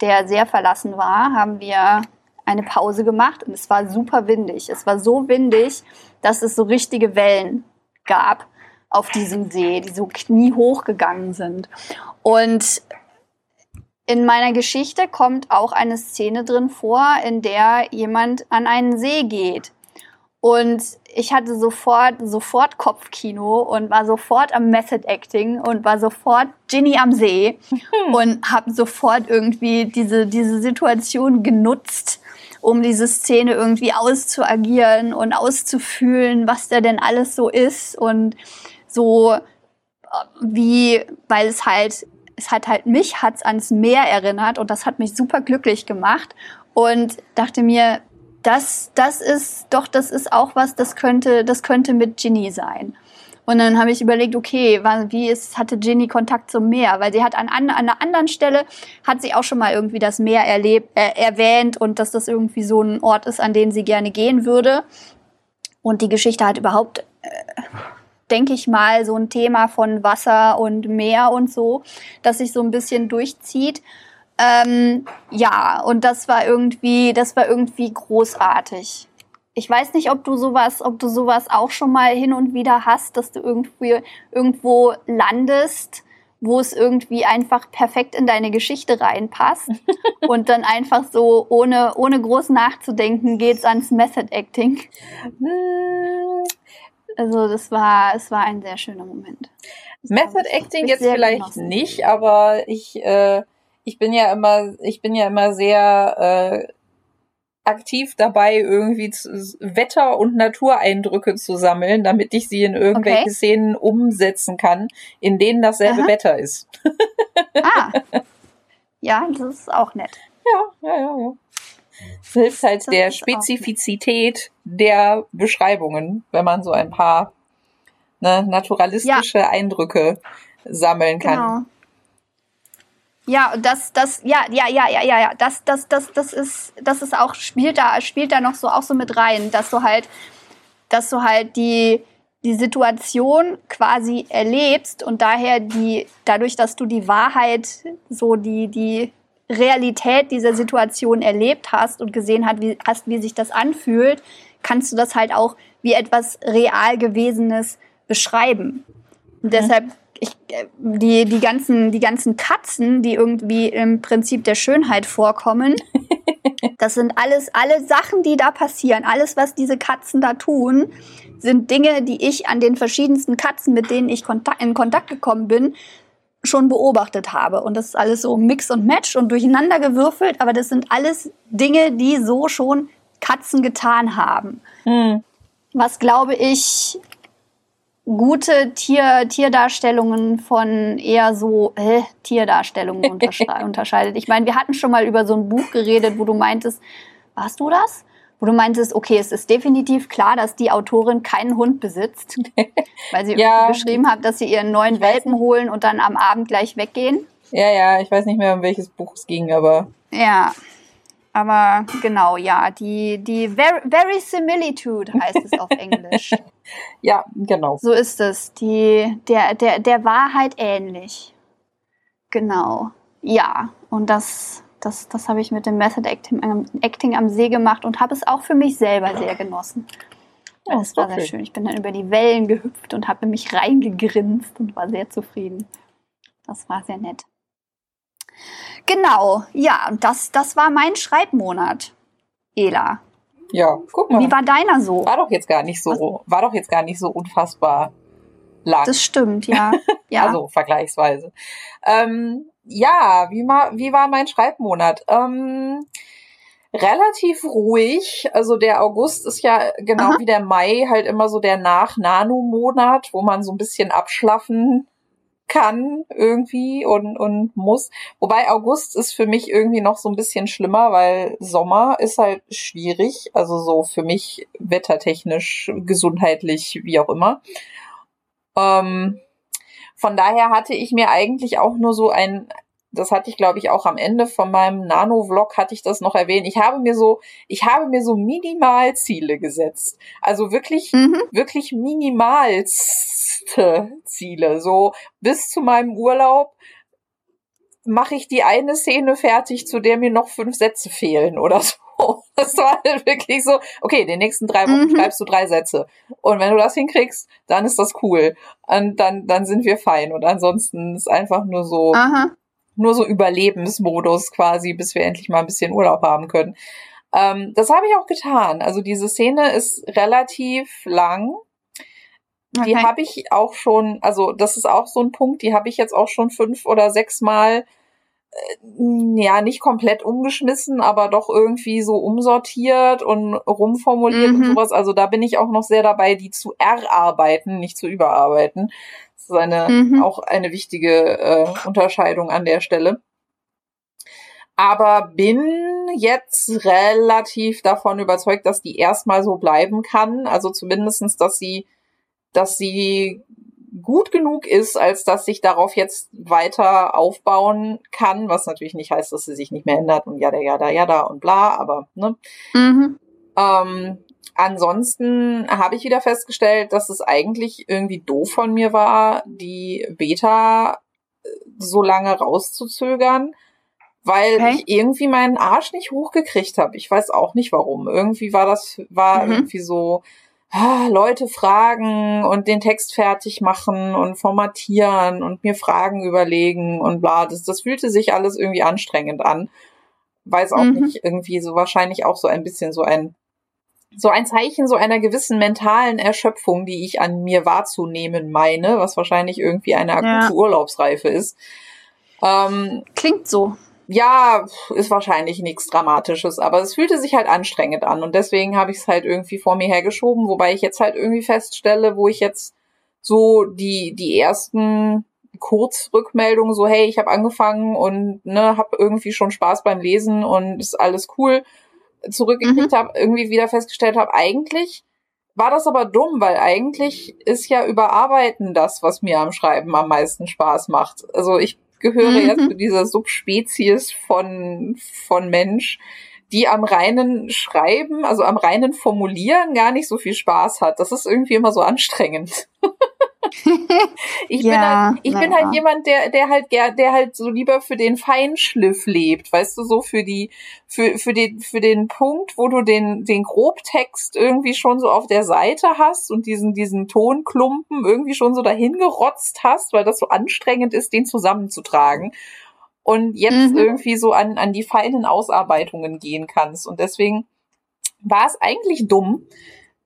der sehr verlassen war, haben wir eine Pause gemacht und es war super windig. Es war so windig, dass es so richtige Wellen gab auf diesem See, die so kniehoch gegangen sind. Und in meiner Geschichte kommt auch eine Szene drin vor, in der jemand an einen See geht. Und ich hatte sofort, sofort Kopfkino und war sofort am Method Acting und war sofort Ginny am See und habe sofort irgendwie diese, diese Situation genutzt, um diese Szene irgendwie auszuagieren und auszufühlen, was da denn alles so ist und so äh, wie, weil es halt, es hat halt mich hat's ans Meer erinnert und das hat mich super glücklich gemacht und dachte mir, das, das ist doch, das ist auch was, das könnte, das könnte mit Ginny sein. Und dann habe ich überlegt, okay, wie ist, hatte Ginny Kontakt zum Meer? Weil sie hat an, an, an einer anderen Stelle, hat sie auch schon mal irgendwie das Meer erlebt, äh, erwähnt und dass das irgendwie so ein Ort ist, an den sie gerne gehen würde. Und die Geschichte hat überhaupt, äh, denke ich mal, so ein Thema von Wasser und Meer und so, das sich so ein bisschen durchzieht. Ähm, ja, und das war irgendwie, das war irgendwie großartig. Ich weiß nicht, ob du sowas, ob du sowas auch schon mal hin und wieder hast, dass du irgendwie irgendwo landest, wo es irgendwie einfach perfekt in deine Geschichte reinpasst [laughs] und dann einfach so ohne ohne groß nachzudenken geht's ans Method Acting. [laughs] Also das war es war ein sehr schöner Moment. Das Method Acting jetzt vielleicht genossen. nicht, aber ich, äh, ich bin ja immer, ich bin ja immer sehr äh, aktiv dabei, irgendwie zu, Wetter- und Natureindrücke zu sammeln, damit ich sie in irgendwelche Okay. Szenen umsetzen kann, in denen dasselbe Aha. Wetter ist. [laughs] Ah. Ja, das ist auch nett. Ja, ja, ja, ja. Das hilft halt Das der. Spezifizität der Beschreibungen, wenn man so ein paar ne, naturalistische Eindrücke sammeln kann. Genau. Ja, das, das, ja, ja, ja, ja, ja, ja, das, das, das, das ist, das ist auch, spielt da, spielt da noch so auch so mit rein, dass du halt, dass du halt die, die Situation quasi erlebst und daher die, dadurch, dass du die Wahrheit, so die, die Realität dieser Situation erlebt hast und gesehen hat, wie, hast, wie sich das anfühlt, kannst du das halt auch wie etwas real gewesenes beschreiben. Und deshalb, ich, äh, die, die, ganzen, die ganzen Katzen, die irgendwie im Prinzip der Schönheit vorkommen, [laughs] das sind alles, alle Sachen, die da passieren, alles, was diese Katzen da tun, sind Dinge, die ich an den verschiedensten Katzen, mit denen ich Kontakt, in Kontakt gekommen bin, schon beobachtet habe. Und das ist alles so Mix und Match und durcheinander gewürfelt, aber das sind alles Dinge, die so schon Katzen getan haben Hm. was glaube ich gute Tier, Tierdarstellungen von eher so äh, Tierdarstellungen [laughs] untersche unterscheidet. Ich meine, wir hatten schon mal über so ein Buch geredet, wo du meintest, warst du das? Wo du meintest, okay, es ist definitiv klar, dass die Autorin keinen Hund besitzt, [laughs] weil sie Ja. irgendwie beschrieben hat, dass sie ihren neuen Welpen holen und dann am Abend gleich weggehen. Ja, ja, ich weiß nicht mehr, um welches Buch es ging, aber Ja. Aber genau, ja, die, die Ver Verisimilitude heißt es auf Englisch. [laughs] ja, genau. So ist es. Die, der, der, der Wahrheit ähnlich. Genau. Ja, und das, das, das habe ich mit dem Method Acting, Acting am See gemacht und habe es auch für mich selber sehr genossen. Oh, das war sehr schön. Ich bin dann über die Wellen gehüpft und habe mich reingegrinst und war sehr zufrieden. Das war sehr nett. Genau, ja, und das, das war mein Schreibmonat, Ela. Ja, guck mal. Wie war deiner so? War doch jetzt gar nicht so, war doch jetzt gar nicht so unfassbar lang. Das stimmt, ja. [laughs] ja. also vergleichsweise. Ähm, ja, wie, ma, wie war mein Schreibmonat? Ähm, relativ ruhig. Also der August ist ja genau Aha. wie der Mai halt immer so der Nach-Nano-Monat, wo man so ein bisschen abschlaffen kann irgendwie und, und muss. Wobei August ist für mich irgendwie noch so ein bisschen schlimmer, weil Sommer ist halt schwierig. Also so für mich wettertechnisch, gesundheitlich, wie auch immer. Ähm, von daher hatte ich mir eigentlich auch nur so ein, das hatte ich glaube ich auch am Ende von meinem Nano-Vlog hatte ich das noch erwähnt. Ich habe mir so, ich habe mir so Minimalziele gesetzt. Also wirklich, mhm. wirklich minimalste Ziele. So bis zu meinem Urlaub mache ich die eine Szene fertig, zu der mir noch fünf Sätze fehlen oder so. [laughs] Das war halt wirklich so, okay, den nächsten drei Wochen mhm. schreibst du drei Sätze. Und wenn du das hinkriegst, dann ist das cool. Und dann, dann sind wir fein. Und ansonsten ist einfach nur so, Aha nur so Überlebensmodus quasi, bis wir endlich mal ein bisschen Urlaub haben können. Ähm, das habe ich auch getan. Also diese Szene ist relativ lang. Okay. Die habe ich auch schon, also das ist auch so ein Punkt, die habe ich jetzt auch schon fünf oder sechs Mal, äh, ja, nicht komplett umgeschmissen, aber doch irgendwie so umsortiert und rumformuliert mhm. und sowas. Also da bin ich auch noch sehr dabei, die zu erarbeiten, nicht zu überarbeiten ist eine, mhm. auch eine wichtige äh, Unterscheidung an der Stelle. Aber bin jetzt relativ davon überzeugt, dass die erstmal so bleiben kann. Also zumindestens, dass sie, dass sie gut genug ist, als dass ich darauf jetzt weiter aufbauen kann, was natürlich nicht heißt, dass sie sich nicht mehr ändert und ja, ja, da, ja, da und bla, aber ne. Mhm. Ähm, Ansonsten habe ich wieder festgestellt, dass es eigentlich irgendwie doof von mir war, die Beta äh, so lange rauszuzögern, weil okay. ich irgendwie meinen Arsch nicht hochgekriegt habe. Ich weiß auch nicht warum. Irgendwie war das, war mhm. irgendwie so, ah, Leute fragen und den Text fertig machen und formatieren und mir Fragen überlegen und bla. Das, das fühlte sich alles irgendwie anstrengend an. Weiß auch mhm. nicht, irgendwie so wahrscheinlich auch so ein bisschen so ein so ein Zeichen so einer gewissen mentalen Erschöpfung, die ich an mir wahrzunehmen meine, was wahrscheinlich irgendwie eine akute ja. Urlaubsreife ist. Ähm, Klingt so. Ja, ist wahrscheinlich nichts Dramatisches, aber es fühlte sich halt anstrengend an und deswegen habe ich es halt irgendwie vor mir hergeschoben, wobei ich jetzt halt irgendwie feststelle, wo ich jetzt so die die ersten Kurzrückmeldungen so hey, ich habe angefangen und ne, habe irgendwie schon Spaß beim Lesen und ist alles cool zurückgekriegt mhm. habe, irgendwie wieder festgestellt habe, eigentlich war das aber dumm, weil eigentlich ist ja Überarbeiten das, was mir am Schreiben am meisten Spaß macht. Also ich gehöre mhm. jetzt zu dieser Subspezies von, von Mensch, die am reinen Schreiben, also am reinen Formulieren gar nicht so viel Spaß hat. Das ist irgendwie immer so anstrengend. [laughs] ich ja, bin halt, ich bin halt jemand, der, der halt der halt so lieber für den Feinschliff lebt, weißt du, so für die, für, für den, für den Punkt, wo du den, den Grobtext irgendwie schon so auf der Seite hast und diesen, diesen Tonklumpen irgendwie schon so dahin gerotzt hast, weil das so anstrengend ist, den zusammenzutragen. Und jetzt mhm. irgendwie so an, an die feinen Ausarbeitungen gehen kannst. Und deswegen war es eigentlich dumm,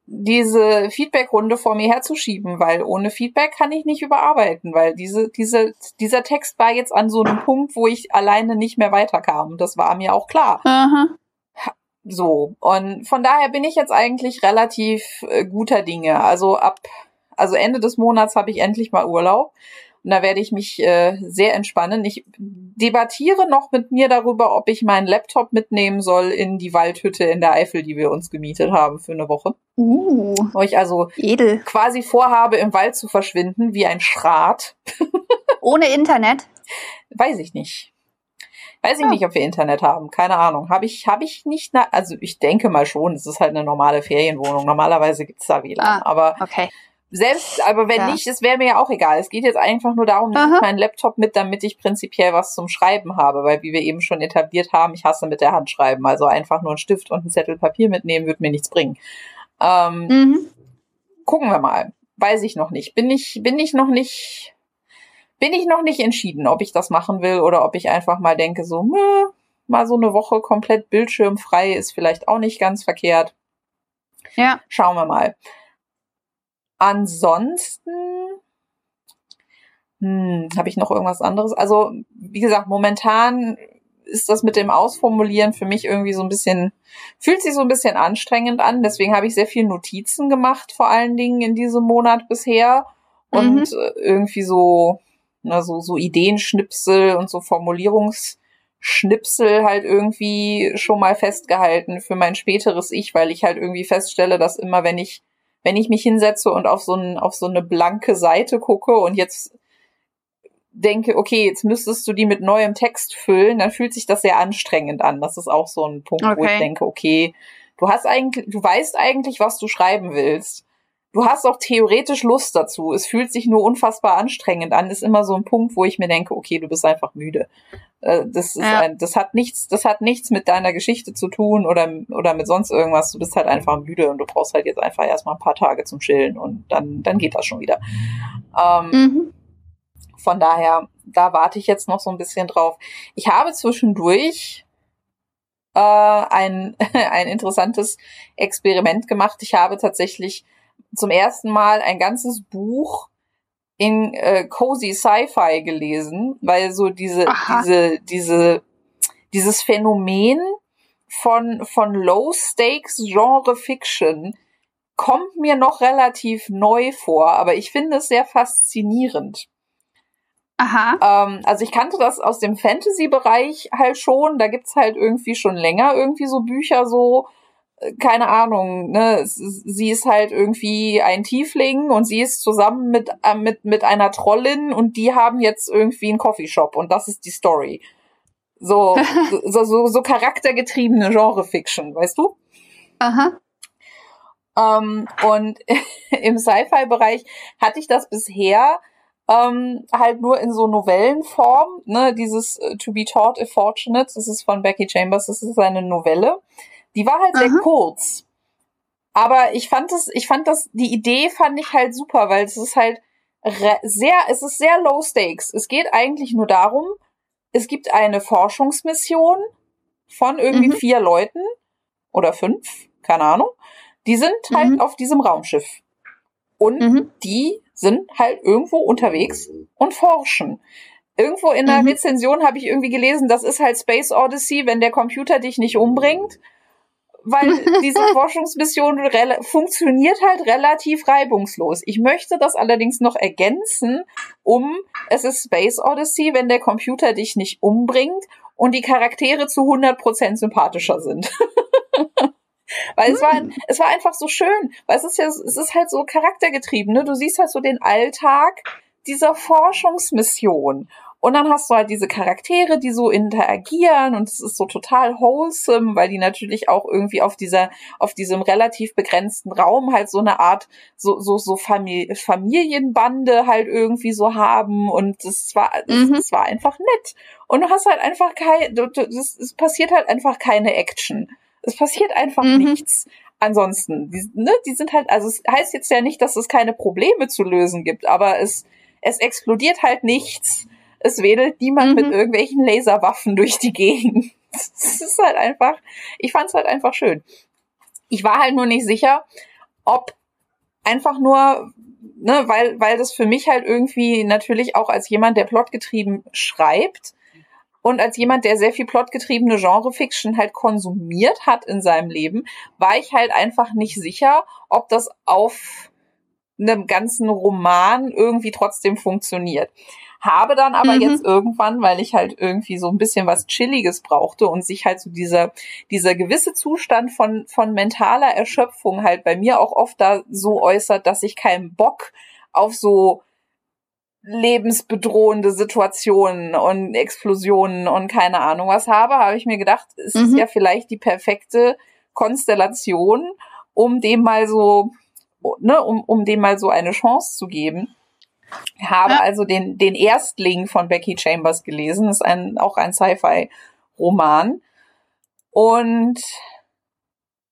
diese Feedbackrunde vor mir herzuschieben, weil ohne Feedback kann ich nicht überarbeiten, weil diese, diese, dieser Text war jetzt an so einem Punkt, wo ich alleine nicht mehr weiterkam. Das war mir auch klar. Aha. So. Und von daher bin ich jetzt eigentlich relativ äh, guter Dinge. Also ab, also Ende des Monats habe ich endlich mal Urlaub. Und da werde ich mich äh, sehr entspannen. Ich debattiere noch mit mir darüber, ob ich meinen Laptop mitnehmen soll in die Waldhütte in der Eifel, die wir uns gemietet haben für eine Woche. Uh, Wo ich also edel. quasi vorhabe, im Wald zu verschwinden, wie ein Schrat. [laughs] Ohne Internet? Weiß ich nicht. Weiß ich ja. nicht, ob wir Internet haben. Keine Ahnung. Habe ich, habe ich nicht, also ich denke mal schon, es ist halt eine normale Ferienwohnung. Normalerweise gibt's da WLAN. Ah, aber okay. Selbst, aber wenn ja. nicht, es wäre mir ja auch egal. Es geht jetzt einfach nur darum, dass ich meinen Laptop mit, damit ich prinzipiell was zum Schreiben habe. Weil wie wir eben schon etabliert haben, ich hasse mit der Hand schreiben. Also einfach nur einen Stift und einen Zettel Papier mitnehmen, wird mir nichts bringen. Ähm, mhm. Gucken wir mal. Weiß ich noch nicht. Bin ich, bin ich noch nicht bin ich noch nicht entschieden, ob ich das machen will oder ob ich einfach mal denke, so, mh, mal so eine Woche komplett bildschirmfrei ist vielleicht auch nicht ganz verkehrt. Ja. Schauen wir mal. Ansonsten hm, habe ich noch irgendwas anderes? Also, wie gesagt, momentan ist das mit dem Ausformulieren für mich irgendwie so ein bisschen, fühlt sich so ein bisschen anstrengend an. Deswegen habe ich sehr viel Notizen gemacht, vor allen Dingen in diesem Monat bisher. Und mhm. irgendwie so, ne, so, so Ideenschnipsel und so Formulierungsschnipsel halt irgendwie schon mal festgehalten für mein späteres Ich, weil ich halt irgendwie feststelle, dass immer, wenn ich, wenn ich mich hinsetze und auf so, ein, auf so eine blanke Seite gucke und jetzt denke, okay, jetzt müsstest du die mit neuem Text füllen, dann fühlt sich das sehr anstrengend an. Das ist auch so ein Punkt, okay. wo ich denke, okay, du hast eigentlich, du weißt eigentlich, was du schreiben willst du hast auch theoretisch Lust dazu. Es fühlt sich nur unfassbar anstrengend an. Ist immer so ein Punkt, wo ich mir denke, okay, du bist einfach müde. Äh, das ist ja. ein, das hat nichts, das hat nichts mit deiner Geschichte zu tun oder, oder mit sonst irgendwas. Du bist halt einfach müde und du brauchst halt jetzt einfach erstmal ein paar Tage zum Chillen und dann, dann geht das schon wieder. Ähm, mhm. Von daher, da warte ich jetzt noch so ein bisschen drauf. Ich habe zwischendurch äh, ein, [laughs] ein interessantes Experiment gemacht. Ich habe tatsächlich zum ersten Mal ein ganzes Buch in äh, cozy Sci-Fi gelesen, weil so diese Aha. diese diese dieses Phänomen von von Low Stakes Genre Fiction kommt mir noch relativ neu vor, aber ich finde es sehr faszinierend. Aha. Ähm, also ich kannte das aus dem Fantasy-Bereich halt schon. Da gibt's halt irgendwie schon länger irgendwie so Bücher so keine Ahnung, ne, sie ist halt irgendwie ein Tiefling und sie ist zusammen mit, äh, mit, mit einer Trollin und die haben jetzt irgendwie einen Coffeeshop und das ist die Story. So, [laughs] so, so, so charaktergetriebene Genre-Fiction, weißt du? Aha. Ähm, und [laughs] im Sci-Fi-Bereich hatte ich das bisher ähm, halt nur in so Novellenform, ne, dieses uh, To Be Taught If Fortunate, das ist von Becky Chambers, das ist eine Novelle. Die war halt Aha. sehr kurz. Aber ich fand es, ich fand das, die Idee fand ich halt super, weil es ist halt sehr, es ist sehr low stakes. Es geht eigentlich nur darum, es gibt eine Forschungsmission von irgendwie mhm. vier Leuten oder fünf, keine Ahnung. Die sind halt mhm. auf diesem Raumschiff. Und mhm. die sind halt irgendwo unterwegs und forschen. Irgendwo in der mhm. Rezension habe ich irgendwie gelesen, das ist halt Space Odyssey, wenn der Computer dich nicht umbringt weil [laughs] diese Forschungsmission funktioniert halt relativ reibungslos. Ich möchte das allerdings noch ergänzen, um es ist Space Odyssey, wenn der Computer dich nicht umbringt und die Charaktere zu 100% sympathischer sind. [laughs] weil es war, hm. es war einfach so schön, weil es ist ja, es ist halt so charaktergetrieben, ne? Du siehst halt so den Alltag dieser Forschungsmission und dann hast du halt diese Charaktere, die so interagieren und es ist so total wholesome, weil die natürlich auch irgendwie auf dieser, auf diesem relativ begrenzten Raum halt so eine Art, so, so, so Famili Familienbande halt irgendwie so haben und es war, mhm. es war einfach nett. Und du hast halt einfach kein, es passiert halt einfach keine Action. Es passiert einfach mhm. nichts. Ansonsten, die, ne, die sind halt, also es heißt jetzt ja nicht, dass es keine Probleme zu lösen gibt, aber es, es explodiert halt nichts es wedelt niemand mhm. mit irgendwelchen Laserwaffen durch die Gegend. [laughs] Es ist halt einfach, ich fand es halt einfach schön. Ich war halt nur nicht sicher, ob einfach nur, ne, weil, weil das für mich halt irgendwie natürlich auch als jemand, der plotgetrieben schreibt und als jemand, der sehr viel plotgetriebene Genrefiction halt konsumiert hat in seinem Leben, war ich halt einfach nicht sicher, ob das auf einem ganzen Roman irgendwie trotzdem funktioniert. Habe dann aber mhm. jetzt irgendwann, weil ich halt irgendwie so ein bisschen was Chilliges brauchte und sich halt so dieser, dieser gewisse Zustand von, von mentaler Erschöpfung halt bei mir auch oft da so äußert, dass ich keinen Bock auf so lebensbedrohende Situationen und Explosionen und keine Ahnung was habe, habe ich mir gedacht, es mhm. ist ja vielleicht die perfekte Konstellation, um dem mal so, ne, um, um dem mal so eine Chance zu geben. Habe ja. also den, den Erstling von Becky Chambers gelesen, das ist ein, auch ein Sci-Fi-Roman. Und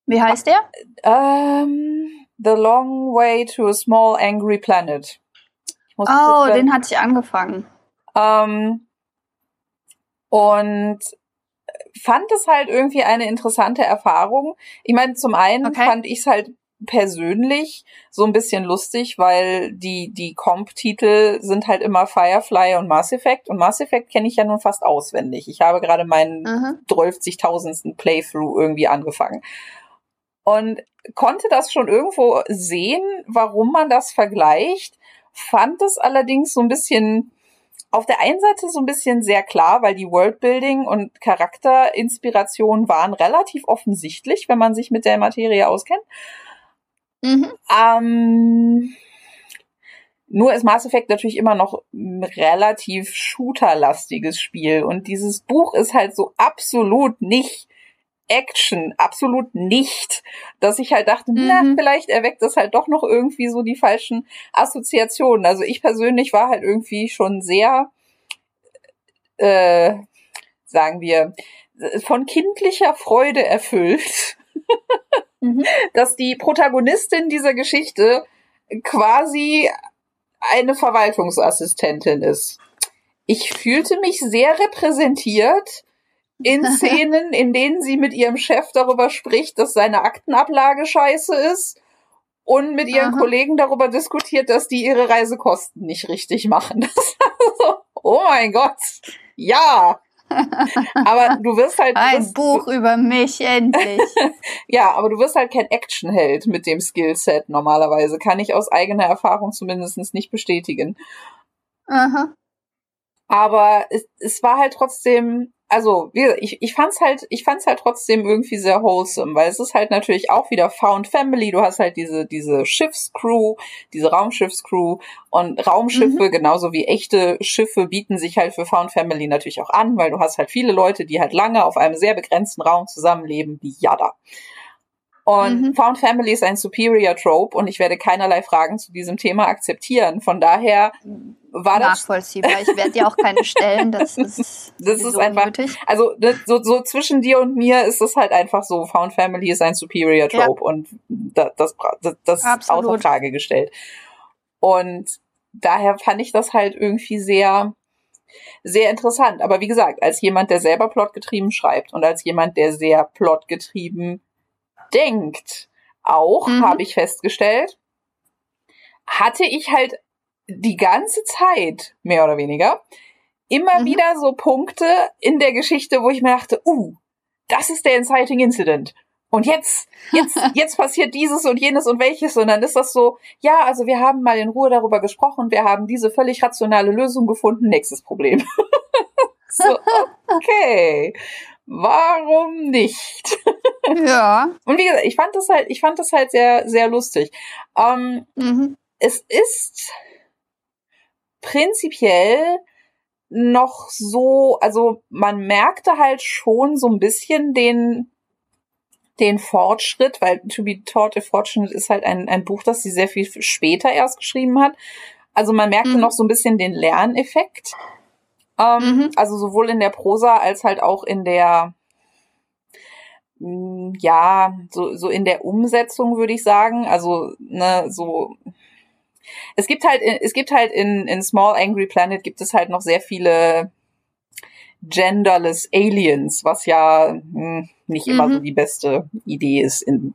wie heißt der? Ähm, The Long Way to a Small Angry Planet. Oh, den hatte ich angefangen. Ähm, und fand es halt irgendwie eine interessante Erfahrung. Ich meine, zum einen okay. fand ich es halt persönlich so ein bisschen lustig, weil die, die Comp-Titel sind halt immer Firefly und Mass Effect und Mass Effect kenne ich ja nun fast auswendig. Ich habe gerade meinen mhm. 12.000. Playthrough irgendwie angefangen und konnte das schon irgendwo sehen, warum man das vergleicht, fand es allerdings so ein bisschen auf der einen Seite so ein bisschen sehr klar, weil die Worldbuilding und Charakterinspiration waren relativ offensichtlich, wenn man sich mit der Materie auskennt. Mhm. Ähm, nur ist Mass Effect natürlich immer noch ein relativ shooterlastiges Spiel und dieses Buch ist halt so absolut nicht Action, absolut nicht, dass ich halt dachte, mhm. na, vielleicht erweckt das halt doch noch irgendwie so die falschen Assoziationen. Also ich persönlich war halt irgendwie schon sehr, äh, sagen wir, von kindlicher Freude erfüllt, [laughs] mhm. [laughs] dass die Protagonistin dieser Geschichte quasi eine Verwaltungsassistentin ist. Ich fühlte mich sehr repräsentiert in [laughs] Szenen, in denen sie mit ihrem Chef darüber spricht, dass seine Aktenablage scheiße ist und mit ihren Aha. Kollegen darüber diskutiert, dass die ihre Reisekosten nicht richtig machen. [laughs] so, oh mein Gott, ja. Aber du wirst halt. Ein wirst, Buch über mich, endlich. [laughs] ja, aber du wirst halt kein Actionheld mit dem Skillset normalerweise. Kann ich aus eigener Erfahrung zumindest nicht bestätigen. Aha. Aber es, es war halt trotzdem also ich, ich fand's halt, ich fand's halt trotzdem irgendwie sehr wholesome, weil es ist halt natürlich auch wieder Found Family. Du hast halt diese diese Schiffscrew, diese Raumschiffscrew und Raumschiffe mhm. genauso wie echte Schiffe bieten sich halt für Found Family natürlich auch an, weil du hast halt viele Leute, die halt lange auf einem sehr begrenzten Raum zusammenleben, wie Yada. Und mhm. Found Family ist ein Superior Trope und ich werde keinerlei Fragen zu diesem Thema akzeptieren. Von daher war das. Nachvollziehbar. Ich werde dir auch keine stellen. Das [laughs] ist, das ist einfach. Nötig. Also ne, so, so zwischen dir und mir ist es halt einfach so. Found Family ist ein Superior Trope ja. und das, das, das, das ist außer Frage gestellt. Und daher fand ich das halt irgendwie sehr, sehr interessant. Aber wie gesagt, als jemand, der selber plotgetrieben schreibt und als jemand, der sehr plotgetrieben denkt, auch, mhm. habe ich festgestellt, hatte ich halt die ganze Zeit, mehr oder weniger, immer mhm. wieder so Punkte in der Geschichte, wo ich mir dachte, uh, das ist der Inciting Incident. Und jetzt, jetzt, [laughs] jetzt passiert dieses und jenes und welches. Und dann ist das so, ja, also wir haben mal in Ruhe darüber gesprochen, wir haben diese völlig rationale Lösung gefunden, nächstes Problem. [laughs] so, okay. Warum nicht? Ja. Und wie gesagt, ich fand das halt, ich fand das halt sehr, sehr lustig. Ähm, mhm. Es ist prinzipiell noch so, also man merkte halt schon so ein bisschen den, den Fortschritt, weil To Be Taught a Fortunate ist halt ein, ein Buch, das sie sehr viel später erst geschrieben hat. Also man merkte mhm. noch so ein bisschen den Lerneffekt. Ähm, mhm. Also sowohl in der Prosa als halt auch in der, ja, so, so in der Umsetzung würde ich sagen. Also, ne, so es gibt halt, es gibt halt in, in Small Angry Planet gibt es halt noch sehr viele genderless Aliens, was ja mh, hm, nicht immer mhm. so die beste Idee ist, in,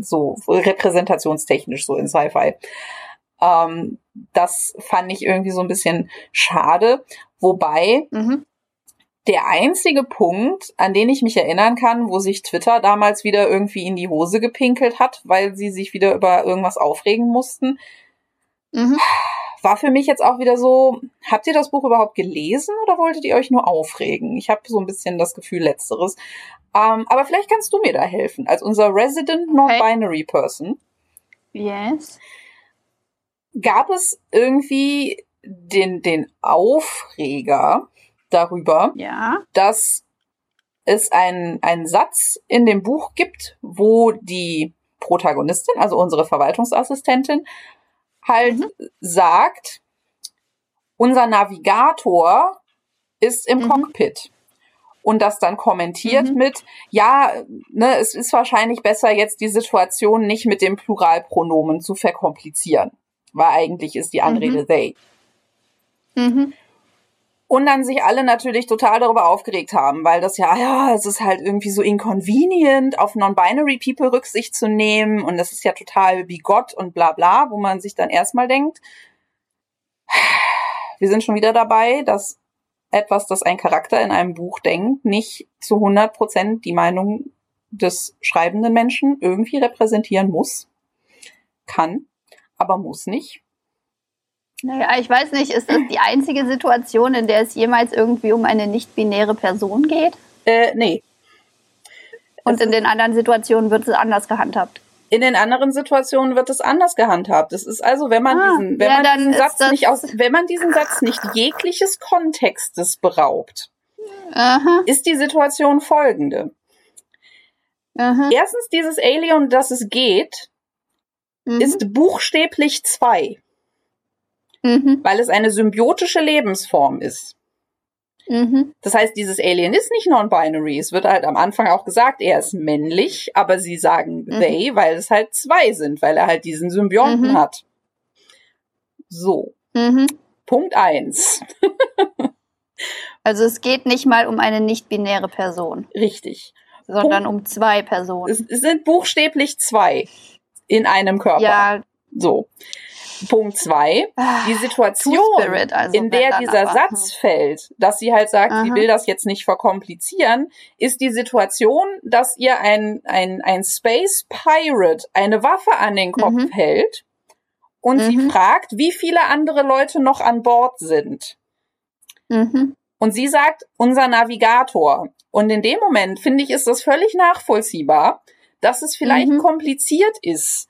so repräsentationstechnisch so in Sci-Fi. Ähm, das fand ich irgendwie so ein bisschen schade. Wobei mhm. Der einzige Punkt, an den ich mich erinnern kann, wo sich Twitter damals wieder irgendwie in die Hose gepinkelt hat, weil sie sich wieder über irgendwas aufregen mussten, Mhm. War für mich jetzt auch wieder so, habt ihr das Buch überhaupt gelesen oder wolltet ihr euch nur aufregen? Ich habe so ein bisschen das Gefühl letzteres. Ähm, aber vielleicht kannst du mir da helfen, als unser Resident Non-Binary Person. Yes. Gab es irgendwie den, den Aufreger darüber, Ja. dass es einen, einen Satz in dem Buch gibt, wo die Protagonistin, also unsere Verwaltungsassistentin, halt Mhm. sagt, unser Navigator ist im Mhm. Cockpit. Und das dann kommentiert Mhm. mit, ja, ne, es ist wahrscheinlich besser, jetzt die Situation nicht mit dem Pluralpronomen zu verkomplizieren. Weil eigentlich ist die Anrede Mhm. they. Mhm. Und dann sich alle natürlich total darüber aufgeregt haben, weil das ja, ja, es ist halt irgendwie so inconvenient, auf non-binary people Rücksicht zu nehmen und das ist ja total bigot und bla bla, wo man sich dann erstmal denkt, wir sind schon wieder dabei, dass etwas, das ein Charakter in einem Buch denkt, nicht zu 100 Prozent die Meinung des schreibenden Menschen irgendwie repräsentieren muss. Kann, aber muss nicht. Naja, ich weiß nicht, ist das die einzige Situation, in der es jemals irgendwie um eine nicht-binäre Person geht? Äh, nee. Und in den anderen Situationen wird es anders gehandhabt. In den anderen Situationen wird es anders gehandhabt. Das ist also, wenn man Ah, diesen, wenn ja, man diesen Satz nicht aus, wenn man diesen Satz nicht jegliches Kontextes beraubt, Aha, ist die Situation folgende. aha. Erstens, dieses Alien, das es geht, Mhm. ist buchstäblich zwei, Mhm. weil es eine symbiotische Lebensform ist. Mhm. Das heißt, dieses Alien ist nicht non-binary. Es wird halt am Anfang auch gesagt, er ist männlich, aber sie sagen Mhm. they, weil es halt zwei sind, weil er halt diesen Symbionten Mhm. hat. So, Mhm. Punkt eins. [laughs] Also es geht nicht mal um eine nicht-binäre Person, Richtig. sondern um zwei Personen. Es, es sind buchstäblich zwei in einem Körper. Ja, So. Punkt zwei. Die Situation, also in der dieser aber. Satz fällt, dass sie halt sagt, sie Aha. will das jetzt nicht verkomplizieren, ist die Situation, dass ihr ein, ein, ein Space Pirate eine Waffe an den Kopf Mhm. hält und sie Mhm. fragt, wie viele andere Leute noch an Bord sind. Mhm. Und sie sagt, unser Navigator. Und in dem Moment, finde ich, ist das völlig nachvollziehbar, dass es vielleicht Mhm. kompliziert ist,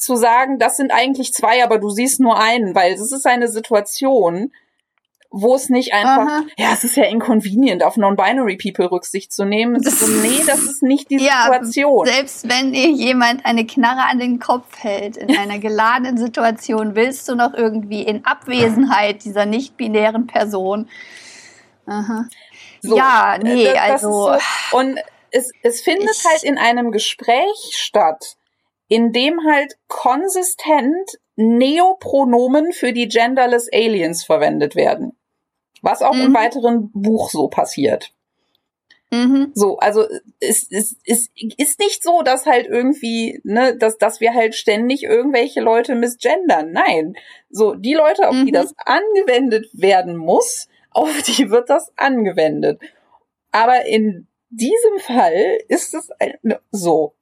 zu sagen, das sind eigentlich zwei, aber du siehst nur einen, weil es ist eine Situation, wo es nicht einfach, Aha. ja, es ist ja inconvenient, auf non-binary people Rücksicht zu nehmen. Es ist so, nee, das ist nicht die Ja, Situation. Selbst wenn dir jemand eine Knarre an den Kopf hält in einer [laughs] geladenen Situation, willst du noch irgendwie in Abwesenheit dieser nicht-binären Person. Aha. So, ja, nee, das- das ist also. So, und es, es findet Ich- halt in einem Gespräch statt, in dem halt konsistent Neopronomen für die genderless Aliens verwendet werden. Was auch im Mhm. weiteren Buch so passiert. Mhm. So, also es, es, es ist nicht so, dass halt irgendwie, ne, dass, dass wir halt ständig irgendwelche Leute misgendern. Nein. So, die Leute, auf die Mhm. das angewendet werden muss, [laughs] auf die wird das angewendet. Aber in diesem Fall ist es so.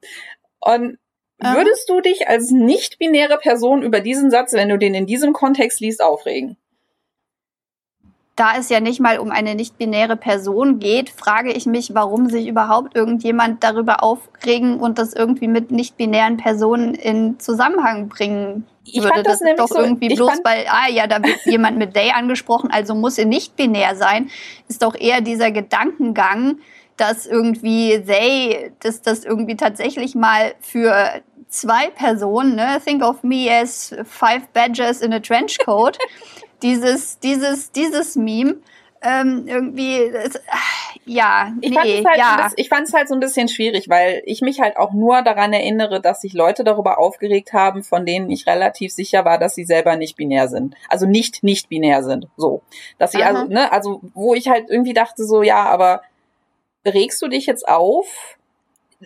Und. Würdest du dich als nicht-binäre Person über diesen Satz, wenn du den in diesem Kontext liest, aufregen? Da es ja nicht mal um eine nicht-binäre Person geht, frage ich mich, warum sich überhaupt irgendjemand darüber aufregen und das irgendwie mit nicht-binären Personen in Zusammenhang bringen Ich würde. fand das nämlich doch so- irgendwie bloß, weil, ah ja, da wird [laughs] jemand mit they angesprochen, also muss er nicht binär sein, ist doch eher dieser Gedankengang, dass irgendwie they, dass das irgendwie tatsächlich mal für zwei Personen, ne, think of me as five badgers in a trench coat, [laughs] dieses, dieses, dieses Meme, ähm, irgendwie, das, ja, Ich nee, fand es halt, so ein ja. bisschen- ich fand halt so ein bisschen schwierig, weil ich mich halt auch nur daran erinnere, dass sich Leute darüber aufgeregt haben, von denen ich relativ sicher war, dass sie selber nicht binär sind. Also nicht nicht binär sind. So. Dass sie Aha. also, ne, also wo ich halt irgendwie dachte, so, ja, aber regst du dich jetzt auf,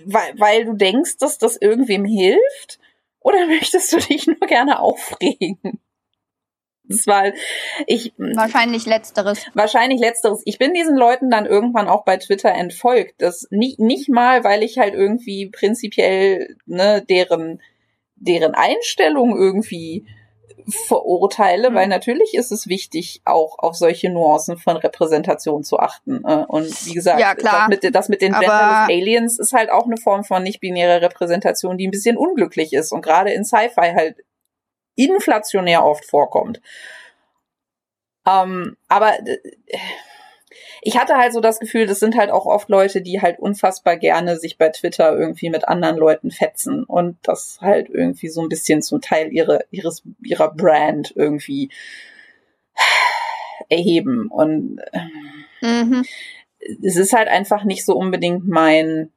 weil, weil du denkst, dass das irgendwem hilft? Oder [laughs] möchtest du dich nur gerne aufregen? Das war, ich, Wahrscheinlich letzteres. Wahrscheinlich letzteres. Ich bin diesen Leuten dann irgendwann auch bei Twitter entfolgt. Das nicht, nicht mal, weil ich halt irgendwie prinzipiell ne, deren, deren Einstellung irgendwie verurteile, Mhm. weil natürlich ist es wichtig, auch auf solche Nuancen von Repräsentation zu achten. äh, Und wie gesagt, Ja. Das, mit, das mit den Genderless Aliens ist halt auch eine Form von nicht-binärer Repräsentation, die ein bisschen unglücklich ist und gerade in Sci-Fi halt inflationär oft vorkommt. Ähm, aber äh, ich hatte halt so das Gefühl, das sind halt auch oft Leute, die halt unfassbar gerne sich bei Twitter irgendwie mit anderen Leuten fetzen und das halt irgendwie so ein bisschen zum Teil ihre, ihres, ihrer Brand irgendwie [sighs] erheben. Und mhm. es ist halt einfach nicht so unbedingt mein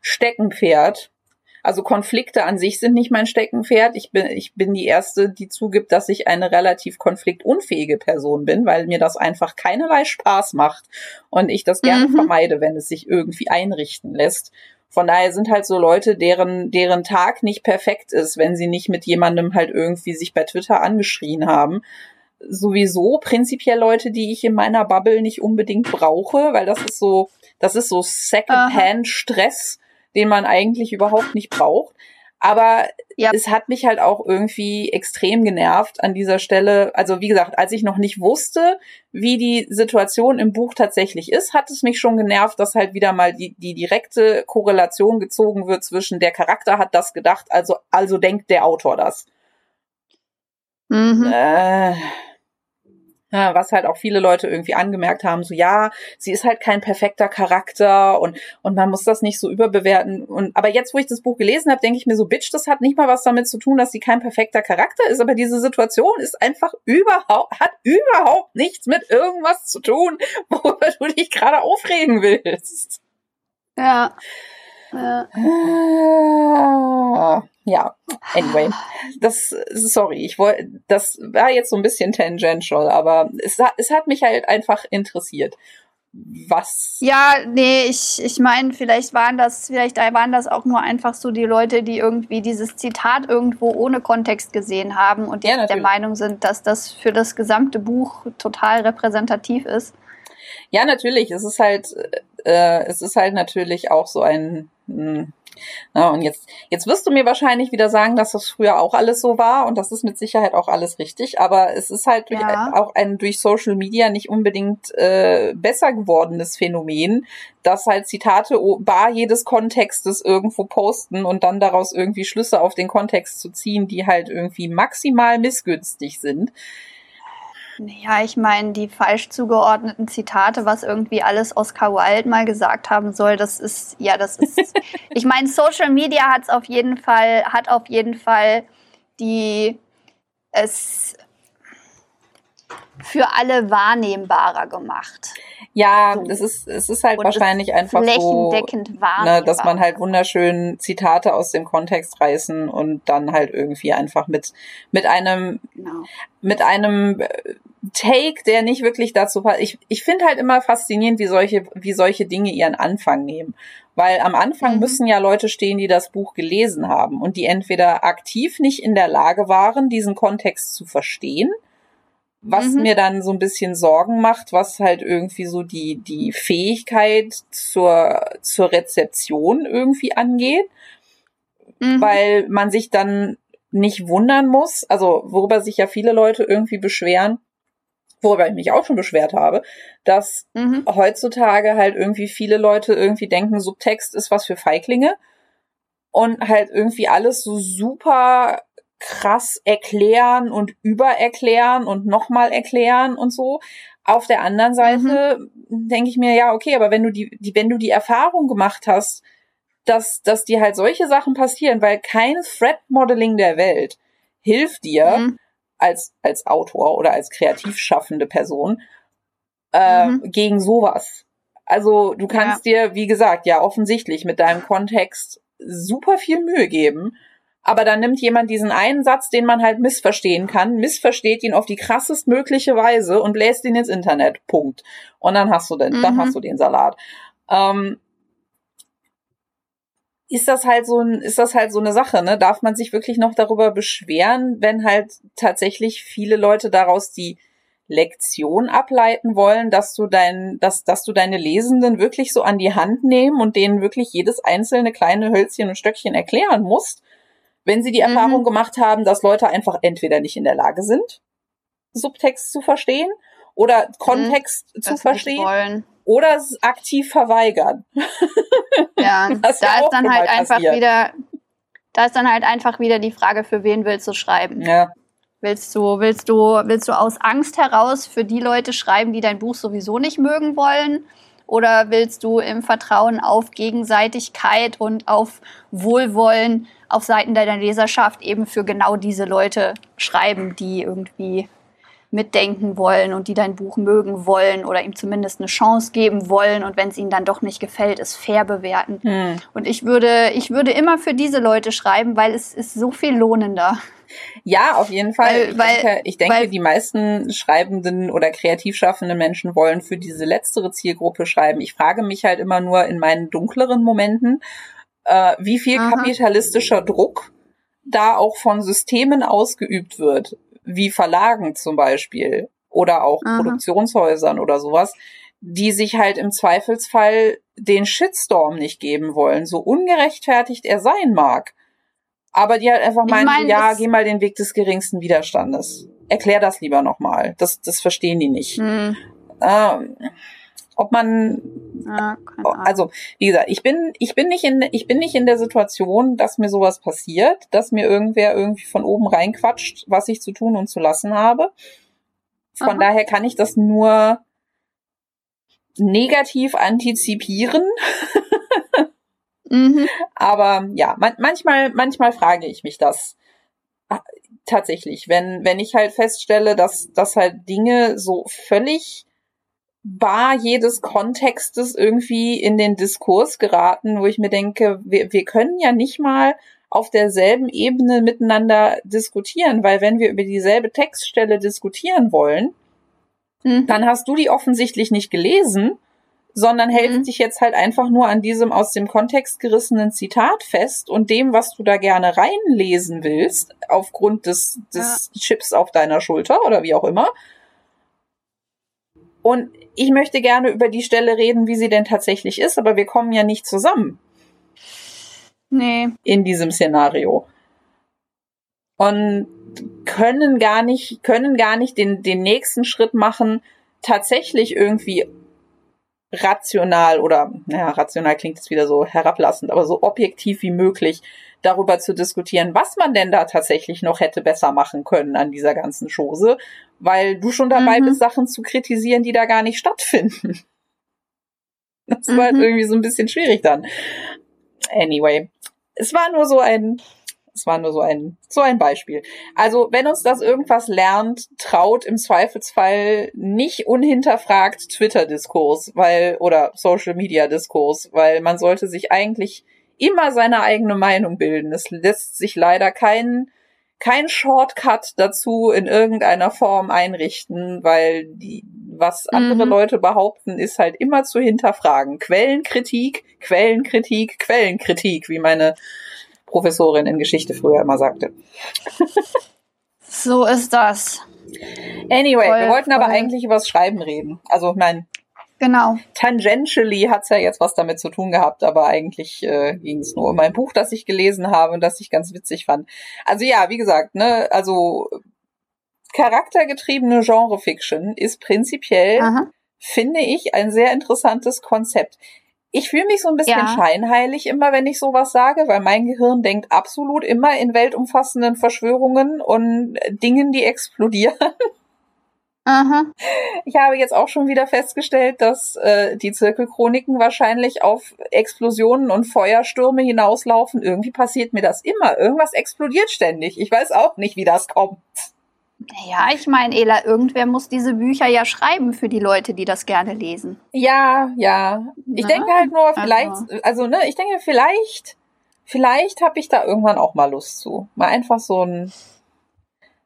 Steckenpferd. Also Konflikte an sich sind nicht mein Steckenpferd. Ich bin, ich bin die Erste, die zugibt, dass ich eine relativ konfliktunfähige Person bin, weil mir das einfach keinerlei Spaß macht und ich das gerne mhm. vermeide, wenn es sich irgendwie einrichten lässt. Von daher sind halt so Leute, deren, deren Tag nicht perfekt ist, wenn sie nicht mit jemandem halt irgendwie sich bei Twitter angeschrien haben. Sowieso prinzipiell Leute, die ich in meiner Bubble nicht unbedingt brauche, weil das ist so, das ist so Secondhand-Stress den man eigentlich überhaupt nicht braucht. Aber ja. es hat mich halt auch irgendwie extrem genervt an dieser Stelle. Also wie gesagt, als ich noch nicht wusste, wie die Situation im Buch tatsächlich ist, hat es mich schon genervt, dass halt wieder mal die, die direkte Korrelation gezogen wird zwischen der Charakter hat das gedacht, also, also denkt der Autor das. Mhm. Äh, ja, was halt auch viele Leute irgendwie angemerkt haben, so ja, sie ist halt kein perfekter Charakter und und man muss das nicht so überbewerten. Und aber jetzt, wo ich das Buch gelesen habe, denke ich mir so, Bitch, das hat nicht mal was damit zu tun, dass sie kein perfekter Charakter ist, aber diese Situation ist einfach überhaupt hat überhaupt nichts mit irgendwas zu tun, [laughs] worüber du dich gerade aufregen willst. Ja. Ja. Ja, anyway, das, sorry, ich wollte, das war jetzt so ein bisschen tangential, aber es, es hat mich halt einfach interessiert. Was? Ja, nee, ich, ich meine, vielleicht waren das, vielleicht waren das auch nur einfach so die Leute, die irgendwie dieses Zitat irgendwo ohne Kontext gesehen haben und ja, der Meinung sind, dass das für das gesamte Buch total repräsentativ ist. Ja, natürlich. Es ist halt, äh, es ist halt natürlich auch so ein, mh, hm, na, und jetzt, jetzt wirst du mir wahrscheinlich wieder sagen, dass das früher auch alles so war und das ist mit Sicherheit auch alles richtig, aber es ist halt ja. auch ein durch Social Media nicht unbedingt äh, besser gewordenes Phänomen, dass halt Zitate bar jedes Kontextes irgendwo posten und dann daraus irgendwie Schlüsse auf den Kontext zu ziehen, die halt irgendwie maximal missgünstig sind. Ja, ich meine, die falsch zugeordneten Zitate, was irgendwie alles Oscar Wilde mal gesagt haben soll, das ist, ja, das ist, [laughs] ich meine, Social Media hat es auf jeden Fall, hat auf jeden Fall die, es für alle wahrnehmbarer gemacht. Ja, so. es ist, es ist halt Und wahrscheinlich einfach so, ne, dass man halt wunderschön Zitate aus dem Kontext reißen und dann halt irgendwie einfach mit, mit einem, genau. mit einem äh, Take, der nicht wirklich dazu passt. Ich, ich finde halt immer faszinierend, wie solche, wie solche Dinge ihren Anfang nehmen. Weil am Anfang mhm. müssen ja Leute stehen, die das Buch gelesen haben und die entweder aktiv nicht in der Lage waren, diesen Kontext zu verstehen, was mhm. mir dann so ein bisschen Sorgen macht, was halt irgendwie so die, die Fähigkeit zur, zur Rezeption irgendwie angeht. Mhm. Weil man sich dann nicht wundern muss, also worüber sich ja viele Leute irgendwie beschweren, worüber ich mich auch schon beschwert habe, dass mhm. heutzutage halt irgendwie viele Leute irgendwie denken, Subtext ist was für Feiglinge und halt irgendwie alles so super krass erklären und übererklären und nochmal erklären und so. Auf der anderen Seite mhm. denke ich mir, ja, okay, aber wenn du die, die, wenn du die Erfahrung gemacht hast, dass, dass dir halt solche Sachen passieren, weil kein Thread-Modeling der Welt hilft dir, mhm als, als Autor oder als kreativ schaffende Person äh, mhm. gegen sowas. Also du kannst ja. dir, wie gesagt, ja offensichtlich mit deinem Kontext super viel Mühe geben. Aber dann nimmt jemand diesen einen Satz, den man halt missverstehen kann, missversteht ihn auf die krassest mögliche Weise und bläst ihn ins Internet. Punkt. Und dann hast du den, mhm. dann hast du den Salat. Ähm, ist das halt so ein, ist das halt so eine Sache, ne? Darf man sich wirklich noch darüber beschweren, wenn halt tatsächlich viele Leute daraus die Lektion ableiten wollen, dass du dein, dass, dass du deine Lesenden wirklich so an die Hand nehmen und denen wirklich jedes einzelne kleine Hölzchen und Stöckchen erklären musst, wenn sie die mhm. Erfahrung gemacht haben, dass Leute einfach entweder nicht in der Lage sind, Subtext zu verstehen oder Kontext mhm, zu verstehen oder es aktiv verweigern. Ja, [laughs] da ist dann halt einfach passiert. wieder, da ist dann halt einfach wieder die Frage, für wen willst du schreiben? Ja. Willst du, willst du, willst du aus Angst heraus für die Leute schreiben, die dein Buch sowieso nicht mögen wollen? Oder willst du im Vertrauen auf Gegenseitigkeit und auf Wohlwollen auf Seiten deiner Leserschaft eben für genau diese Leute schreiben, die irgendwie mitdenken wollen und die dein Buch mögen wollen oder ihm zumindest eine Chance geben wollen und wenn es ihnen dann doch nicht gefällt, es fair bewerten. Hm. Und ich würde, ich würde immer für diese Leute schreiben, weil es ist so viel lohnender. Ja, auf jeden Fall. Weil, ich weil, denke, ich denke weil, die meisten schreibenden oder kreativ schaffenden Menschen wollen für diese letztere Zielgruppe schreiben. Ich frage mich halt immer nur in meinen dunkleren Momenten, äh, wie viel aha. kapitalistischer Druck da auch von Systemen ausgeübt wird, wie Verlagen zum Beispiel oder auch aha. Produktionshäusern oder sowas, die sich halt im Zweifelsfall den Shitstorm nicht geben wollen, so ungerechtfertigt er sein mag. Aber die halt einfach meinen, mein, ja, geh mal den Weg des geringsten Widerstandes. Erklär das lieber nochmal. Das, das verstehen die nicht. Hm. Ähm, ob man, ja, also wie gesagt, ich bin, ich bin nicht in, ich bin nicht in der Situation, dass mir sowas passiert, dass mir irgendwer irgendwie von oben reinquatscht, was ich zu tun und zu lassen habe. Von Aha. daher kann ich das nur negativ antizipieren. Mhm. [laughs] Aber ja, man, manchmal, manchmal frage ich mich das ah, tatsächlich, wenn, wenn ich halt feststelle, dass, dass halt Dinge so völlig bar jedes Kontextes irgendwie in den Diskurs geraten, wo ich mir denke, wir, wir können ja nicht mal auf derselben Ebene miteinander diskutieren, weil wenn wir über dieselbe Textstelle diskutieren wollen, mhm. dann hast du die offensichtlich nicht gelesen sondern hältst mhm. dich jetzt halt einfach nur an diesem aus dem Kontext gerissenen Zitat fest und dem, was du da gerne reinlesen willst, aufgrund des, des ja. Chips auf deiner Schulter oder wie auch immer. Und ich möchte gerne über die Stelle reden, wie sie denn tatsächlich ist, aber wir kommen ja nicht zusammen. Nee. In diesem Szenario. Und können gar nicht, können gar nicht den, den nächsten Schritt machen, tatsächlich irgendwie rational oder, naja, rational klingt jetzt wieder so herablassend, aber so objektiv wie möglich darüber zu diskutieren, was man denn da tatsächlich noch hätte besser machen können an dieser ganzen Chose, weil du schon dabei mhm. bist, Sachen zu kritisieren, die da gar nicht stattfinden. [laughs] Das war halt mhm. irgendwie so ein bisschen schwierig dann. Anyway, es war nur so ein es war nur so ein, so ein Beispiel. Also, wenn uns das irgendwas lernt, traut im Zweifelsfall nicht unhinterfragt Twitter-Diskurs, weil, oder Social-Media-Diskurs, weil man sollte sich eigentlich immer seine eigene Meinung bilden. Es lässt sich leider kein, kein Shortcut dazu in irgendeiner Form einrichten, weil die, was andere mhm. Leute behaupten, ist halt immer zu hinterfragen. Quellenkritik, Quellenkritik, Quellenkritik, wie meine Professorin in Geschichte früher immer sagte. so ist das. Anyway, voll, wir wollten voll. aber eigentlich über das Schreiben reden. Also, mein Genau. Tangentially hat's ja jetzt was damit zu tun gehabt, aber eigentlich äh, ging es nur um ein Buch, das ich gelesen habe und das ich ganz witzig fand. Also ja, wie gesagt, ne, also charaktergetriebene Genre-Fiction ist prinzipiell, Aha. finde ich, ein sehr interessantes Konzept. Ich fühle mich so ein bisschen ja. scheinheilig immer, wenn ich sowas sage, weil mein Gehirn denkt absolut immer in weltumfassenden Verschwörungen und Dingen, die explodieren. [laughs] Aha. Ich habe jetzt auch schon wieder festgestellt, dass äh, die Zirkelchroniken wahrscheinlich auf Explosionen und Feuerstürme hinauslaufen. Irgendwie passiert mir das immer. Irgendwas explodiert ständig. Ich weiß auch nicht, wie das kommt. Ja, ich meine, Ela, irgendwer muss diese Bücher ja schreiben für die Leute, die das gerne lesen. Ja, ja. Ich Na? denke halt nur, vielleicht, also, also ne, ich denke, vielleicht, vielleicht habe ich da irgendwann auch mal Lust zu. Mal einfach so ein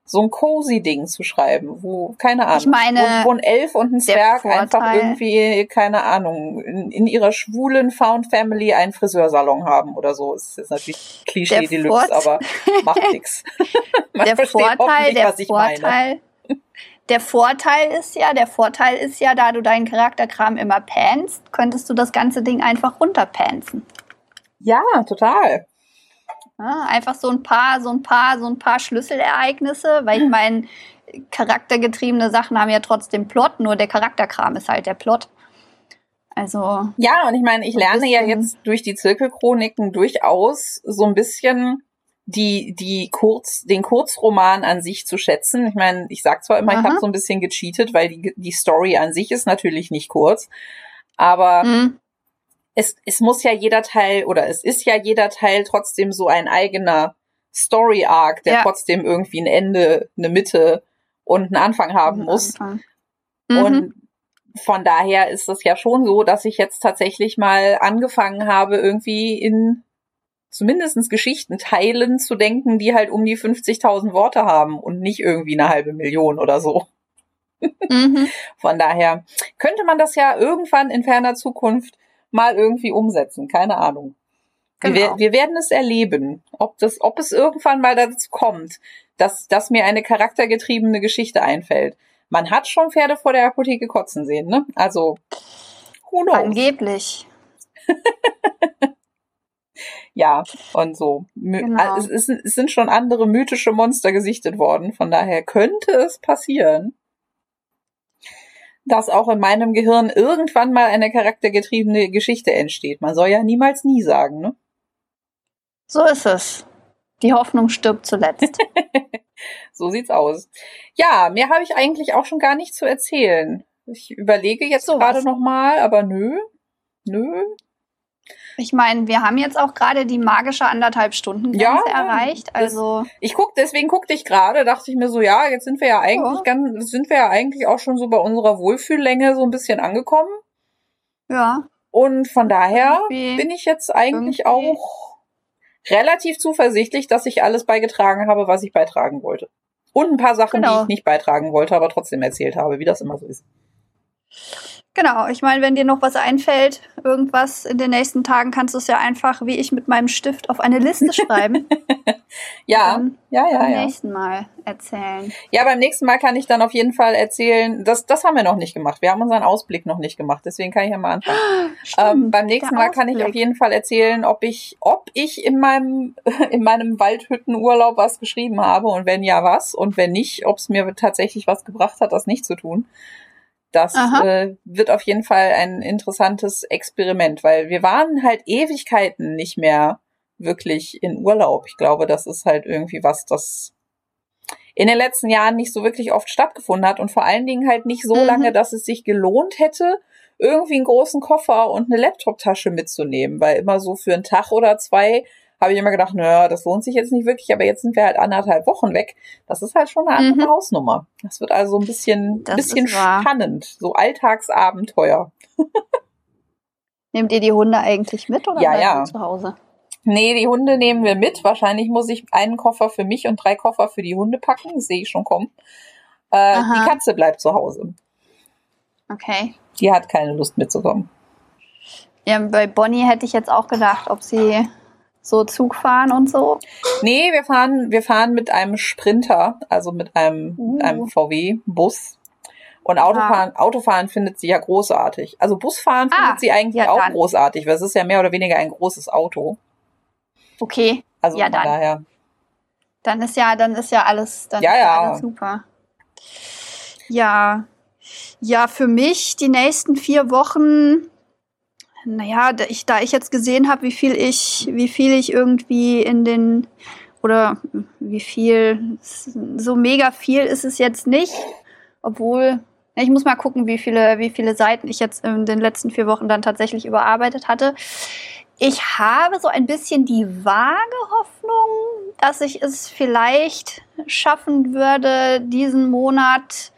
so ein cozy Ding zu schreiben, wo, keine Ahnung, ich meine, wo, wo ein Elf und ein Zwerg einfach irgendwie, keine Ahnung, in, in, ihrer schwulen Found Family einen Friseursalon haben oder so. Das ist jetzt natürlich Klischee Deluxe, aber macht [laughs] nix. [laughs] der Vorteil, der Vorteil, der Vorteil ist ja, der Vorteil ist ja, da du deinen Charakterkram immer panst, könntest du das ganze Ding einfach runterpansen. Ja, total. Ja, einfach so ein paar, so ein paar, so ein paar Schlüsselereignisse, weil ich meine, charaktergetriebene Sachen haben ja trotzdem Plot, nur der Charakterkram ist halt der Plot. Also. Ja, und ich meine, ich lerne ja jetzt durch die Zirkelchroniken durchaus so ein bisschen die, die Kurz, den Kurzroman an sich zu schätzen. Ich meine, ich sag zwar immer, Aha. ich habe so ein bisschen gecheatet, weil die, die Story an sich ist natürlich nicht kurz, aber mhm. Es, es muss ja jeder Teil oder es ist ja jeder Teil trotzdem so ein eigener Story Arc, der ja. trotzdem irgendwie ein Ende, eine Mitte und einen Anfang haben ein muss. Anfang. Mhm. Und von daher ist es ja schon so, dass ich jetzt tatsächlich mal angefangen habe, irgendwie in zumindestens Geschichten teilen zu denken, die halt um die 50.000 Worte haben und nicht irgendwie eine halbe Million oder so. Mhm. Von daher könnte man das ja irgendwann in ferner Zukunft mal irgendwie umsetzen. Keine Ahnung. Genau. Wir, wir, werden es erleben, ob das, ob es irgendwann mal dazu kommt, dass, dass mir eine charaktergetriebene Geschichte einfällt. Man hat schon Pferde vor der Apotheke kotzen sehen, ne? Also, who knows? Angeblich. [laughs] ja, und so. Genau. Es, es sind schon andere mythische Monster gesichtet worden, von daher könnte es passieren, dass auch in meinem Gehirn irgendwann mal eine charaktergetriebene Geschichte entsteht. Man soll ja niemals nie sagen, ne? So ist es. Die Hoffnung stirbt zuletzt. [laughs] so sieht's aus. Ja, mehr habe ich eigentlich auch schon gar nicht zu erzählen. Ich überlege jetzt so gerade nochmal, aber nö, nö, ich meine, wir haben jetzt auch gerade die magische anderthalb Stunden Grenze ja, erreicht. Also ich guck, deswegen guckte ich gerade, dachte ich mir so, ja, jetzt sind wir ja eigentlich ja. ganz, sind wir ja eigentlich auch schon so bei unserer Wohlfühllänge so ein bisschen angekommen. Ja. Und von daher irgendwie, bin ich jetzt eigentlich auch relativ zuversichtlich, dass ich alles beigetragen habe, was ich beitragen wollte. Und ein paar Sachen, genau. die ich nicht beitragen wollte, aber trotzdem erzählt habe, wie das immer so ist. Genau, ich meine, wenn dir noch was einfällt, irgendwas in den nächsten Tagen, kannst du es ja einfach, wie ich mit meinem Stift, auf eine Liste schreiben. [laughs] ja, ja, ja. Beim ja. nächsten Mal erzählen. Ja, beim nächsten Mal kann ich dann auf jeden Fall erzählen, das, das haben wir noch nicht gemacht. Wir haben unseren Ausblick noch nicht gemacht, deswegen kann ich ja mal anfangen. [gasps] ähm, beim nächsten Mal kann ich auf jeden Fall erzählen, ob ich, ob ich in meinem, [laughs] in meinem Waldhüttenurlaub was geschrieben habe und wenn ja, was und wenn nicht, ob es mir tatsächlich was gebracht hat, das nicht zu tun. Das äh, wird auf jeden Fall ein interessantes Experiment, weil wir waren halt Ewigkeiten nicht mehr wirklich in Urlaub. Ich glaube, das ist halt irgendwie was, das in den letzten Jahren nicht so wirklich oft stattgefunden hat und vor allen Dingen halt nicht so mhm. lange, dass es sich gelohnt hätte, irgendwie einen großen Koffer und eine Laptoptasche mitzunehmen, weil immer so für einen Tag oder zwei habe ich immer gedacht, naja, das lohnt sich jetzt nicht wirklich, aber jetzt sind wir halt anderthalb Wochen weg. Das ist halt schon eine andere mhm. Hausnummer. Das wird also ein bisschen, das bisschen spannend. So Alltagsabenteuer. [laughs] Nehmt ihr die Hunde eigentlich mit oder ja, ja. zu Hause? Nee, die Hunde nehmen wir mit. Wahrscheinlich muss ich einen Koffer für mich und drei Koffer für die Hunde packen. Das sehe ich schon kommen. Äh, die Katze bleibt zu Hause. Okay. Die hat keine Lust mitzukommen. Ja, bei Bonnie hätte ich jetzt auch gedacht, ob sie so Zug fahren und so? Nee, wir fahren, wir fahren mit einem Sprinter, also mit einem, uh. einem VW-Bus. Und Autofahren, Autofahren findet sie ja großartig. Also Busfahren ah, findet sie eigentlich ja, auch dann. großartig, weil es ist ja mehr oder weniger ein großes Auto. Okay. Also ja, dann. daher. Dann ist ja, dann ist ja alles, dann ja, ja. alles super. Ja. Ja, für mich die nächsten vier Wochen naja, da ich, da ich jetzt gesehen habe, wie viel ich, wie viel ich irgendwie in den oder wie viel, so mega viel ist es jetzt nicht, obwohl ich muss mal gucken, wie viele, wie viele Seiten ich jetzt in den letzten vier Wochen dann tatsächlich überarbeitet hatte. Ich habe so ein bisschen die vage Hoffnung, dass ich es vielleicht schaffen würde, diesen Monat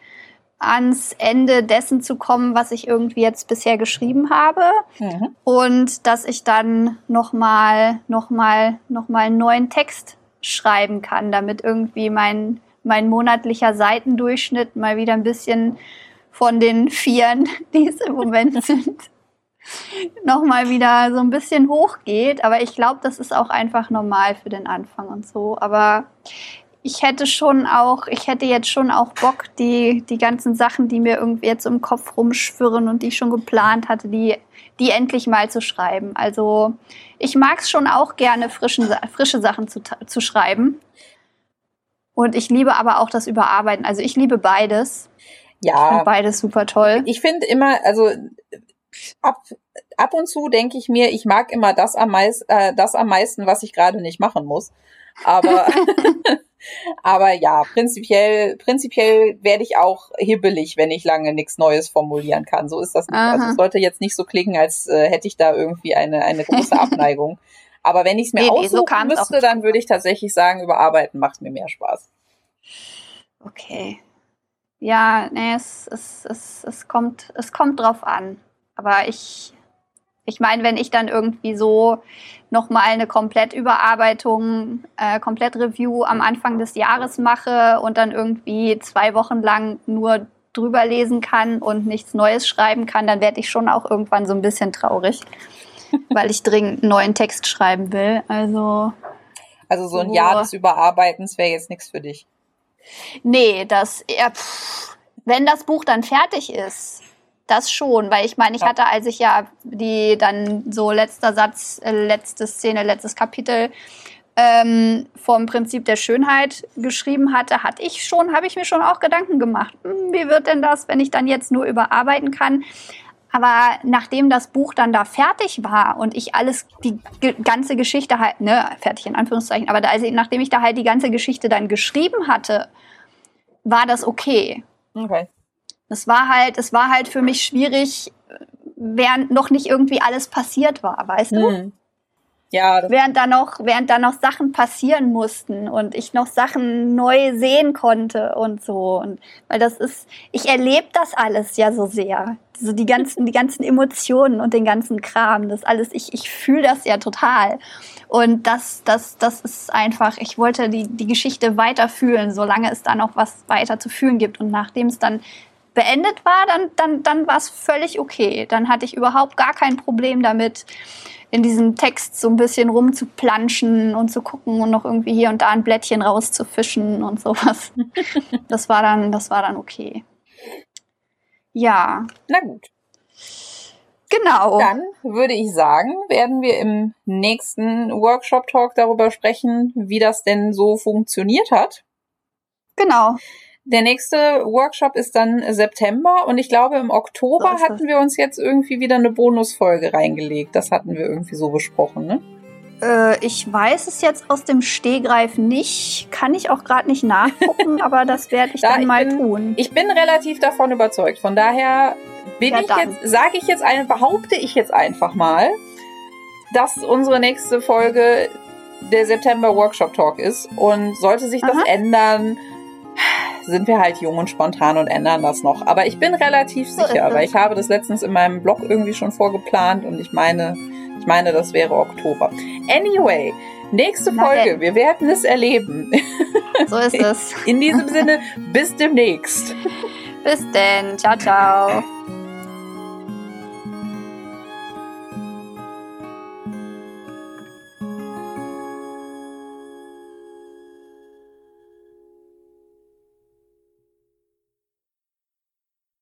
ans Ende dessen zu kommen, was ich irgendwie jetzt bisher geschrieben habe. Mhm. Und dass ich dann nochmal noch mal, noch mal einen neuen Text schreiben kann, damit irgendwie mein, mein monatlicher Seitendurchschnitt mal wieder ein bisschen von den Vieren, [laughs] die es im Moment [laughs] sind, nochmal wieder so ein bisschen hochgeht. Aber ich glaube, das ist auch einfach normal für den Anfang und so. Aber ich hätte schon auch, ich hätte jetzt schon auch Bock, die, die ganzen Sachen, die mir irgendwie jetzt im Kopf rumschwirren und die ich schon geplant hatte, die, die endlich mal zu schreiben. Also ich mag es schon auch gerne, frischen, frische Sachen zu, zu schreiben. Und ich liebe aber auch das Überarbeiten. Also ich liebe beides. Ja. beides super toll. Ich finde immer, also ab, ab und zu denke ich mir, ich mag immer das am, meist, äh, das am meisten, was ich gerade nicht machen muss. Aber, [laughs] aber ja, prinzipiell, prinzipiell werde ich auch hibbelig, wenn ich lange nichts Neues formulieren kann. So ist das nicht. Also es sollte jetzt nicht so klingen, als äh, hätte ich da irgendwie eine, eine große [laughs] Abneigung. Aber wenn ich es mir nee, aussuchen nee, so müsste, dann würde ich tatsächlich sagen, überarbeiten macht mir mehr Spaß. Okay. Ja, nee, es, es, es, es, kommt, es kommt drauf an. Aber ich, ich meine, wenn ich dann irgendwie so nochmal eine Komplettüberarbeitung, äh, Komplettreview am Anfang des Jahres mache und dann irgendwie zwei Wochen lang nur drüber lesen kann und nichts Neues schreiben kann, dann werde ich schon auch irgendwann so ein bisschen traurig, [laughs] weil ich dringend einen neuen Text schreiben will. Also, also so ein Jahr des Überarbeitens wäre jetzt nichts für dich. Nee, das, ja, pff, wenn das Buch dann fertig ist, das schon, weil ich meine, ich hatte, als ich ja die dann so letzter Satz, äh, letzte Szene, letztes Kapitel ähm, vom Prinzip der Schönheit geschrieben hatte, hatte ich schon, habe ich mir schon auch Gedanken gemacht. Hm, wie wird denn das, wenn ich dann jetzt nur überarbeiten kann? Aber nachdem das Buch dann da fertig war und ich alles, die ganze Geschichte halt, ne, fertig in Anführungszeichen, aber da, also nachdem ich da halt die ganze Geschichte dann geschrieben hatte, war das okay. Okay. Das war halt, es war halt für mich schwierig, während noch nicht irgendwie alles passiert war, weißt du? Mhm. Ja. Während da noch, während da noch Sachen passieren mussten und ich noch Sachen neu sehen konnte und so. Und weil das ist, ich erlebe das alles ja so sehr. So die ganzen, die ganzen Emotionen und den ganzen Kram, das alles, ich, ich fühle das ja total. Und das, das, das ist einfach, ich wollte die, die Geschichte weiter fühlen, solange es da noch was weiter zu fühlen gibt. Und nachdem es dann beendet war, dann, dann, dann war es völlig okay. Dann hatte ich überhaupt gar kein Problem damit, in diesem Text so ein bisschen rumzuplanschen und zu gucken und noch irgendwie hier und da ein Blättchen rauszufischen und sowas. [laughs] das war dann, das war dann okay. Ja. Na gut. Genau. Dann würde ich sagen, werden wir im nächsten Workshop-Talk darüber sprechen, wie das denn so funktioniert hat. Genau. Der nächste Workshop ist dann September und ich glaube im Oktober hatten wir uns jetzt irgendwie wieder eine Bonusfolge reingelegt. Das hatten wir irgendwie so besprochen, ne? Äh, ich weiß es jetzt aus dem Stehgreif nicht, kann ich auch gerade nicht nachgucken, [laughs] aber das werde ich da dann ich mal bin, tun. Ich bin relativ davon überzeugt. Von daher bin ja, ich dann. jetzt, sage ich jetzt ein, behaupte ich jetzt einfach mal, dass unsere nächste Folge der September Workshop Talk ist und sollte sich Aha. das ändern, sind wir halt jung und spontan und ändern das noch. Aber ich bin relativ sicher, weil ich habe das letztens in meinem Blog irgendwie schon vorgeplant und ich meine, ich meine, das wäre Oktober. Anyway, nächste Folge, wir werden es erleben. [laughs] So ist es. In diesem Sinne, bis demnächst. Bis denn. Ciao, ciao.